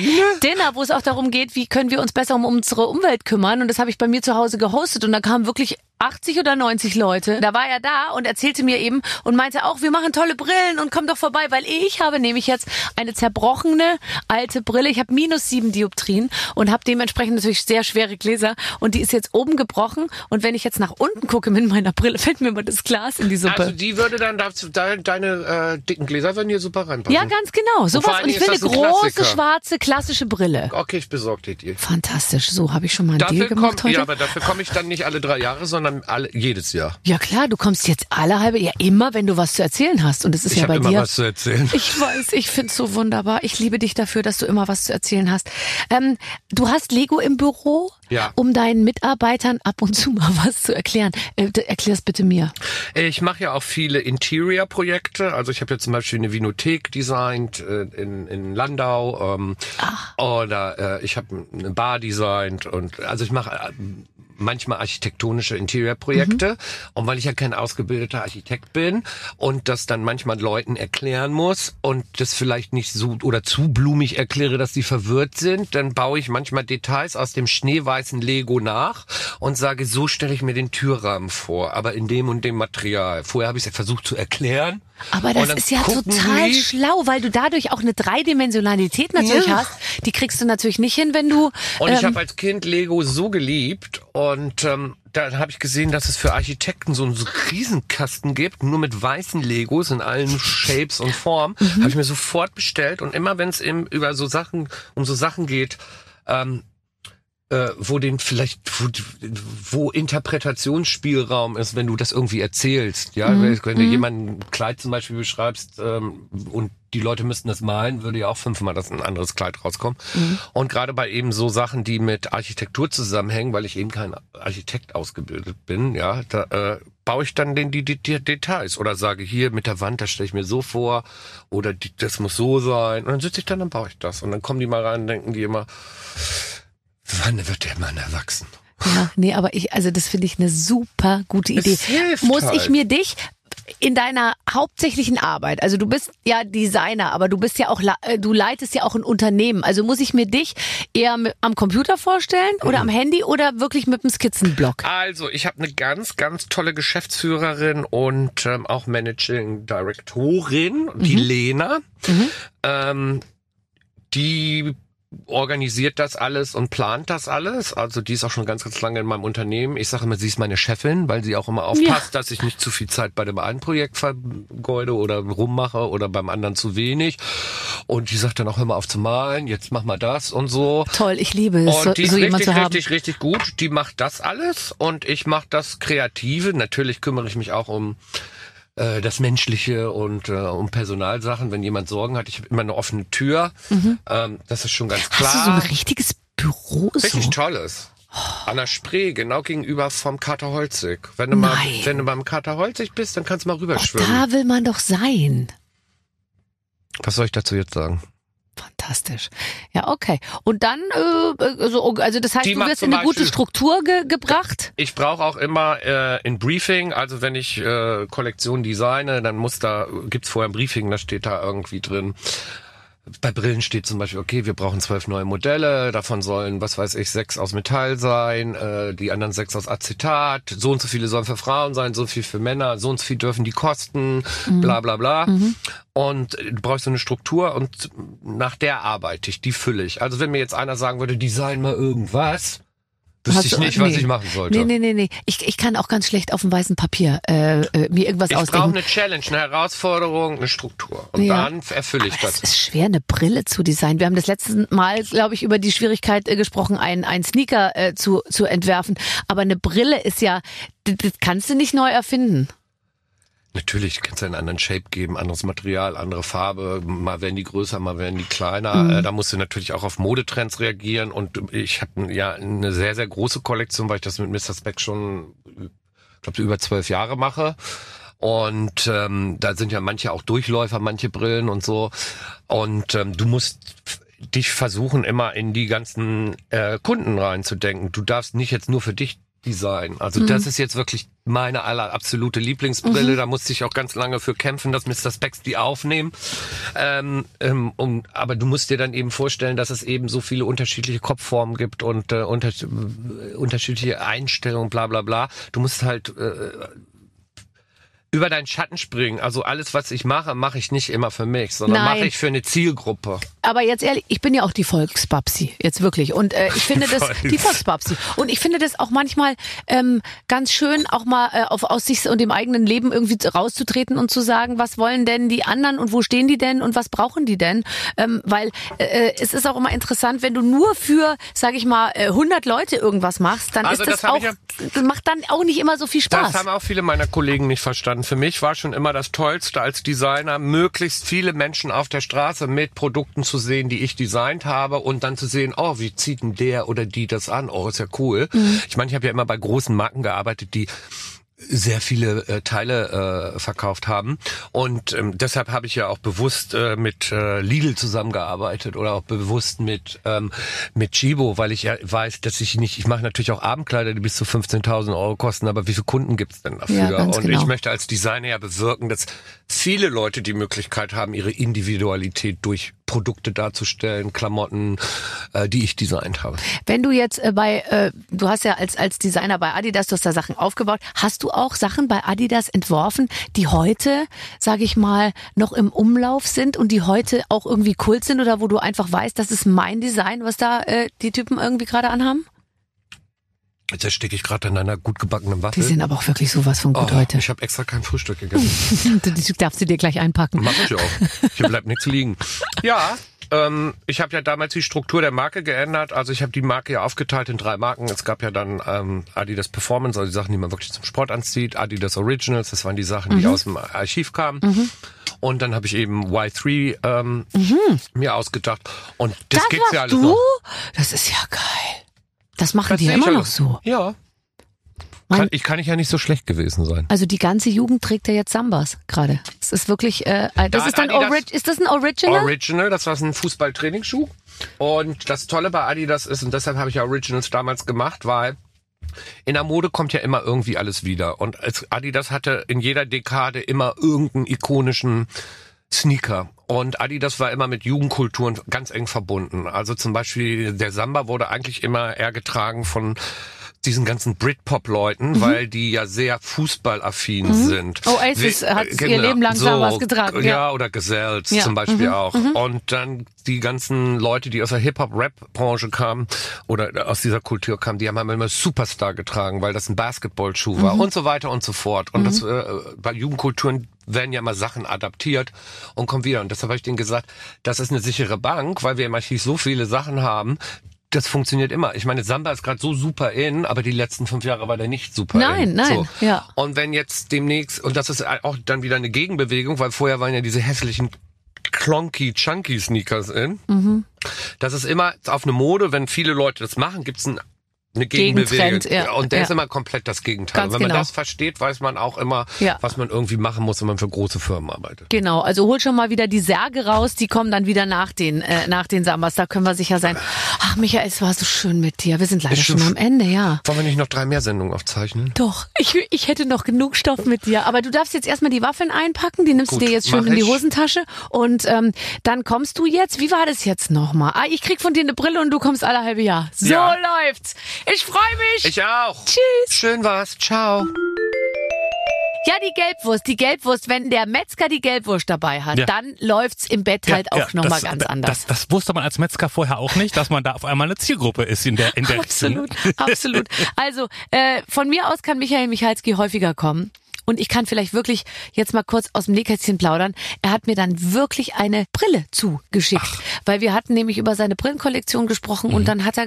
Speaker 2: Dinner, wo es auch darum geht, wie können wir uns besser um unsere Umwelt kümmern. Und das habe ich bei mir zu Hause gehostet. Und da kamen wirklich 80 oder 90 Leute. Da war er da und erzählte mir eben und meinte auch, wir machen tolle Brillen und komm doch vorbei, weil ich habe nämlich jetzt eine zerbrochene alte Brille. Ich habe minus sieben Dioptrien und habe dementsprechend natürlich sehr schwere Gläser. Und die ist jetzt oben gebrochen. Und wenn ich jetzt nach unten gucke mit meiner Brille, fällt mir immer das Glas in die Suppe.
Speaker 4: Also die würde dann, dazu- de- deine äh, dicken Gläser würden hier super reinpassen.
Speaker 2: ja, ganz genau. Sowas.
Speaker 4: allen
Speaker 2: Und ich will eine große,
Speaker 4: Klassiker.
Speaker 2: schwarze, klassische Brille.
Speaker 4: Okay, ich besorge dir die.
Speaker 2: Fantastisch. So habe ich schon mal einen Deal
Speaker 4: Dafür
Speaker 2: gemacht
Speaker 4: komm,
Speaker 2: heute.
Speaker 4: ja, aber dafür komme ich dann nicht alle drei Jahre, sondern alle, jedes Jahr.
Speaker 2: Ja klar, du kommst jetzt alle halbe, ja immer, wenn du was zu erzählen hast. Und es ist
Speaker 4: Ich
Speaker 2: ja
Speaker 4: habe
Speaker 2: bei
Speaker 4: immer
Speaker 2: dir.
Speaker 4: was zu erzählen.
Speaker 2: Ich weiß, ich find's so wunderbar. Ich liebe dich dafür, dass du immer was zu erzählen hast. Ähm, du hast Lego im Büro,
Speaker 4: Ja.
Speaker 2: um deinen Mitarbeitern ab und zu mal was zu erklären. Äh, erklär's bitte mir.
Speaker 4: Ich mache ja auch viele Interior-Projekte. Also ich habe ja zum Beispiel eine Vinothek designt äh, in, in Landau ähm, oder äh, ich habe eine Bar designt und also ich mache äh, manchmal architektonische Interior-Projekte und weil ich ja kein ausgebildeter Architekt bin und das dann manchmal Leuten erklären muss und das vielleicht nicht so oder zu blumig erkläre, dass die verwirrt sind, dann baue ich manchmal Details aus dem schneeweißen Lego nach und sage, so stelle ich mir den Türrahmen vor, aber in dem und dem Material. Vorher habe ich es versucht zu erklären.
Speaker 2: Aber das ist ja total
Speaker 4: die-
Speaker 2: schlau, weil du dadurch auch eine Dreidimensionalität natürlich
Speaker 4: Ja.
Speaker 2: hast. Die kriegst du natürlich nicht hin, wenn du.
Speaker 4: Und ich
Speaker 2: ähm,
Speaker 4: habe als Kind Lego so geliebt und ähm, dann habe ich gesehen, dass es für Architekten so einen Riesenkasten gibt, nur mit weißen Legos in allen Shapes und Formen.
Speaker 2: Mhm.
Speaker 4: Habe ich mir sofort bestellt und immer wenn es eben über so Sachen um so Sachen geht, ähm, äh, wo den vielleicht, wo, wo Interpretationsspielraum ist, wenn du das irgendwie erzählst. Ja,
Speaker 2: Mhm.
Speaker 4: wenn, du jemanden ein Kleid zum Beispiel beschreibst ähm, und die Leute müssten das malen, würde ja auch fünfmal das ein anderes Kleid rauskommen.
Speaker 2: Mhm.
Speaker 4: Und gerade bei eben so Sachen, die mit Architektur zusammenhängen, weil ich eben kein Architekt ausgebildet bin, ja, da äh, baue ich dann den, die, die, die Details oder sage hier mit der Wand, das stelle ich mir so vor oder die, das muss so sein. Und dann sitze ich dann, dann baue ich das. Und dann kommen die mal rein und denken die immer, wann wird der Mann erwachsen?
Speaker 2: Ja, nee, aber ich, also das finde ich eine super gute Idee. Muss
Speaker 4: halt.
Speaker 2: ich mir dich in deiner hauptsächlichen Arbeit, also du bist ja Designer, aber du bist ja auch, äh, du leitest ja auch ein Unternehmen. Also muss ich mir dich eher am Computer vorstellen oder
Speaker 4: Mhm.
Speaker 2: am Handy oder wirklich mit dem Skizzenblock?
Speaker 4: Also, ich habe eine ganz, ganz tolle Geschäftsführerin und ähm, auch Managing Directorin, die Lena. Ähm, die organisiert das alles und plant das alles. Also die ist auch schon ganz, ganz lange in meinem Unternehmen. Ich sage immer, sie ist meine Chefin, weil sie auch immer aufpasst, dass ich nicht zu viel Zeit bei dem einen Projekt vergeude oder rummache oder beim anderen zu wenig. Und die sagt dann auch, mal auf zu malen, jetzt mach mal das und so.
Speaker 2: Toll, ich liebe es, so,
Speaker 4: Und die ist
Speaker 2: so
Speaker 4: richtig,
Speaker 2: haben.
Speaker 4: richtig, richtig gut. Die macht das alles und ich mache das Kreative. Natürlich kümmere ich mich auch um äh, das Menschliche und äh, um Personalsachen. Wenn jemand Sorgen hat, ich habe immer eine offene Tür. Ähm, das ist schon ganz klar.
Speaker 2: Mhm. Hast du so ein richtiges Büro?
Speaker 4: Richtig
Speaker 2: so?
Speaker 4: tolles. An der Spree, genau gegenüber vom Kater Holzig. Wenn du mal, wenn du beim Kater Holzig bist, dann kannst du mal
Speaker 2: Oh,
Speaker 4: rüberschwimmen.
Speaker 2: da will man doch sein.
Speaker 4: Was soll ich dazu jetzt sagen?
Speaker 2: Fantastisch. Ja, okay. Und dann, äh, also, also das heißt,
Speaker 4: Die
Speaker 2: du wirst in eine gute
Speaker 4: Beispiel-
Speaker 2: Struktur ge gebracht.
Speaker 4: Ich brauche auch immer äh, ein Briefing, also wenn ich äh, Kollektion designe, dann muss da, gibt's vorher ein Briefing, da steht da irgendwie drin. Bei Brillen steht zum Beispiel, okay, wir brauchen zwölf neue Modelle, davon sollen, was weiß ich, sechs aus Metall sein, äh, die anderen sechs aus Acetat, so und so viele sollen für Frauen sein, so viel für Männer, so und so viel dürfen die kosten, bla bla bla. Und äh, du brauchst so eine Struktur und nach der arbeite ich, die fülle ich. Also wenn mir jetzt einer sagen würde, design mal irgendwas, wüsste ich nicht, was
Speaker 2: nee.
Speaker 4: ich machen sollte.
Speaker 2: Nee, nee, nee, nee. Ich, ich kann auch ganz schlecht auf dem weißen Papier äh, äh, mir irgendwas
Speaker 4: Ich brauche
Speaker 2: ausdenken.
Speaker 4: eine Challenge, eine Herausforderung, eine Struktur. Und
Speaker 2: Ja.
Speaker 4: dann erfülle ich
Speaker 2: Aber es
Speaker 4: das.
Speaker 2: ist schwer, eine Brille zu designen. Wir haben das letzte Mal, glaube ich, über die Schwierigkeit äh, gesprochen, einen, einen Sneaker äh, zu, zu entwerfen. Aber eine Brille ist ja, das, das kannst du nicht neu erfinden.
Speaker 4: Natürlich kannst du einen anderen Shape geben, anderes Material, andere Farbe. Mal werden die größer, mal werden die kleiner.
Speaker 2: Mhm.
Speaker 4: Äh, Da musst du natürlich auch auf Modetrends reagieren. Und ich habe ja eine sehr, sehr große Kollektion, weil ich das mit Mr. Speck schon, ich glaube, über zwölf Jahre mache. Und ähm, da sind ja manche auch Durchläufer, manche Brillen und so. Und ähm, du musst dich versuchen, immer in die ganzen äh, Kunden reinzudenken. Du darfst nicht jetzt nur für dich designen. Also das ist jetzt wirklich meine aller absolute Lieblingsbrille. Da musste ich auch ganz lange für kämpfen, dass Mr. Specs die aufnehmen. Ähm, ähm, um, aber du musst dir dann eben vorstellen, dass es eben so viele unterschiedliche Kopfformen gibt und äh, unter, äh, unterschiedliche Einstellungen, bla bla bla. Du musst halt äh, über deinen Schatten springen. Also alles, was ich mache, mache ich nicht immer für mich, sondern mache ich für eine Zielgruppe.
Speaker 2: Aber jetzt ehrlich, ich bin ja auch die Volksbabsi, jetzt wirklich. Und äh, ich finde das, die Volksbabsi. Und ich finde das auch manchmal ähm, ganz schön, auch mal äh, auf, aus sich und dem eigenen Leben irgendwie rauszutreten und zu sagen, was wollen denn die anderen und wo stehen die denn und was brauchen die denn? Ähm, weil äh, es ist auch immer interessant, wenn du nur für, sage ich mal, äh, 100 Leute irgendwas machst, dann
Speaker 4: Also
Speaker 2: ist das,
Speaker 4: das
Speaker 2: auch, das macht dann auch nicht immer so viel Spaß.
Speaker 4: Das haben auch viele meiner Kollegen nicht verstanden. Für mich war schon immer das Tollste als Designer, möglichst viele Menschen auf der Straße mit Produkten zu sehen, die ich designt habe und dann zu sehen, oh, wie zieht denn der oder die das an? Oh, ist ja cool. Ich meine, ich habe ja immer bei großen Marken gearbeitet, die sehr viele äh, Teile äh, verkauft haben und ähm, deshalb habe ich ja auch bewusst äh, mit äh, Lidl zusammengearbeitet oder auch bewusst mit ähm, mit Chibo, weil ich ja weiß, dass ich nicht, ich mache natürlich auch Abendkleider, die bis zu 15.000 Euro kosten, aber wie viele Kunden gibt's denn dafür?
Speaker 2: Ja, ganz
Speaker 4: und
Speaker 2: genau.
Speaker 4: ich möchte als Designer ja bewirken, dass viele Leute die Möglichkeit haben, ihre Individualität durch Produkte darzustellen, Klamotten, äh, die ich designt habe.
Speaker 2: Wenn du jetzt äh, bei, äh, du hast ja als, als Designer bei Adidas, du hast da Sachen aufgebaut, hast du auch Sachen bei Adidas entworfen, die heute, sage ich mal, noch im Umlauf sind und die heute auch irgendwie Kult sind oder wo du einfach weißt, das ist mein Design, was da äh, die Typen irgendwie gerade anhaben?
Speaker 4: Jetzt ersticke ich gerade in einer gut gebackenen
Speaker 2: Die
Speaker 4: Waffel.
Speaker 2: sind aber auch wirklich sowas von gut
Speaker 4: oh,
Speaker 2: heute.
Speaker 4: Ich habe extra kein Frühstück gegessen.
Speaker 2: Du, die darfst du dir gleich einpacken.
Speaker 4: Mach ich auch. Hier bleibt nichts liegen. Ja, ähm, ich habe ja damals die Struktur der Marke geändert. Also ich habe die Marke ja aufgeteilt in drei Marken. Es gab ja dann ähm, Adidas Performance, also die Sachen, die man wirklich zum Sport anzieht. Adidas Originals, das waren die Sachen, die aus dem Archiv kamen. Und dann habe ich eben Y3 ähm, mir ausgedacht. Und das,
Speaker 2: Das
Speaker 4: gibt's ja alles
Speaker 2: du?
Speaker 4: noch.
Speaker 2: Das ist ja geil. Das machen
Speaker 4: Das
Speaker 2: die
Speaker 4: sehe
Speaker 2: immer noch so.
Speaker 4: Ja. Kann, ich kann ich ja nicht so schlecht gewesen sein.
Speaker 2: Also die ganze Jugend trägt ja jetzt Sambas gerade. Das ist wirklich, äh, das
Speaker 4: Da
Speaker 2: ist dann
Speaker 4: hat Adidas-
Speaker 2: Ori ist das ein Original?
Speaker 4: Original, das war ein Fußballtrainingsschuh. Und das Tolle bei Adidas ist, und deshalb habe ich ja Originals damals gemacht, weil in der Mode kommt ja immer irgendwie alles wieder. Und Adidas hatte in jeder Dekade immer irgendeinen ikonischen Sneaker. Und Adidas war immer mit Jugendkulturen ganz eng verbunden. Also zum Beispiel der Samba wurde eigentlich immer eher getragen von diesen ganzen Britpop-Leuten, weil die ja sehr fußballaffin sind.
Speaker 2: Mhm. Oasis
Speaker 4: Wie-
Speaker 2: hat ihr Leben lang Sambas getragen,
Speaker 4: Ja,
Speaker 2: ja.
Speaker 4: oder Gesells
Speaker 2: Ja.
Speaker 4: zum Beispiel auch. Und dann die ganzen Leute, die aus der Hip-Hop-Rap-Branche kamen oder aus dieser Kultur kamen, die haben immer Superstar getragen, weil das ein Basketballschuh war und so weiter und so fort. Und das äh, bei Jugendkulturen werden ja mal Sachen adaptiert und kommen wieder. Und deshalb habe ich denen gesagt, das ist eine sichere Bank, weil wir im Archiv so viele Sachen haben. Das funktioniert immer. Ich meine, Samba ist gerade so super in, aber die letzten fünf Jahre war der nicht super
Speaker 2: Nein,
Speaker 4: in.
Speaker 2: nein,
Speaker 4: So.
Speaker 2: ja.
Speaker 4: Und wenn jetzt demnächst, und das ist auch dann wieder eine Gegenbewegung, weil vorher waren ja diese hässlichen Clonky Chunky Sneakers in.
Speaker 2: Mhm.
Speaker 4: Das ist immer auf eine Mode, wenn viele Leute das machen, gibt's ein eine Gegenbewegung.
Speaker 2: Ja,
Speaker 4: Und der
Speaker 2: ja.
Speaker 4: ist immer komplett das Gegenteil.
Speaker 2: Ganz
Speaker 4: wenn man
Speaker 2: genau.
Speaker 4: das versteht, weiß man auch immer,
Speaker 2: Ja.
Speaker 4: was man irgendwie machen muss, wenn man für große Firmen arbeitet.
Speaker 2: Genau, also hol schon mal wieder die Särge raus, die kommen dann wieder nach den, äh, nach den Sambas, da können wir sicher sein. Ach Michael, es war so schön mit dir. Wir sind leider schon am Ende, ja.
Speaker 4: Wollen wir nicht noch drei mehr Sendungen aufzeichnen?
Speaker 2: Doch, ich, ich hätte noch genug Stoff mit dir. Aber du darfst jetzt erstmal die Waffeln einpacken, die nimmst
Speaker 4: Gut,
Speaker 2: du dir jetzt schön in die. Hosentasche. Und ähm, dann kommst du jetzt, wie war das jetzt nochmal? Ah, ich krieg von dir eine Brille und du kommst alle halbe Jahr. So läuft's. Ich freue mich.
Speaker 4: Ich auch.
Speaker 2: Tschüss.
Speaker 4: Schön war's. Ciao.
Speaker 2: Ja, die Gelbwurst, die Gelbwurst, wenn der Metzger die Gelbwurst dabei hat,
Speaker 3: Ja.
Speaker 2: dann läuft's im Bett halt auch
Speaker 3: ja,
Speaker 2: noch nochmal ganz anders.
Speaker 3: Das, das wusste man als Metzger vorher auch nicht, dass man da auf einmal eine Zielgruppe ist in der in der
Speaker 2: Absolut, absolut. Also äh, von mir aus kann Michael Michalski häufiger kommen. Und ich kann vielleicht wirklich jetzt mal kurz aus dem Nähkästchen plaudern. Er hat mir dann wirklich eine Brille zugeschickt, weil wir hatten nämlich über seine Brillenkollektion gesprochen
Speaker 3: Mhm.
Speaker 2: und dann hat er,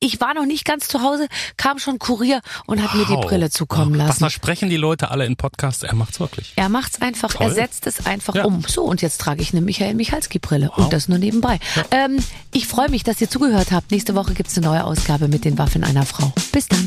Speaker 2: ich war noch nicht ganz zu Hause, kam schon Kurier und hat mir die
Speaker 3: Wow.
Speaker 2: Brille zukommen
Speaker 3: Was
Speaker 2: lassen.
Speaker 3: versprechen die Leute alle in Podcasts? Er macht's wirklich.
Speaker 2: Er macht's einfach,
Speaker 3: Toll.
Speaker 2: er setzt es einfach
Speaker 3: Ja.
Speaker 2: um. So, und jetzt trage ich eine Michael Michalski-Brille. Und das nur nebenbei. Ähm, ich freue mich, dass ihr zugehört habt. Nächste Woche gibt's eine neue Ausgabe mit den Waffen einer Frau. Bis dann.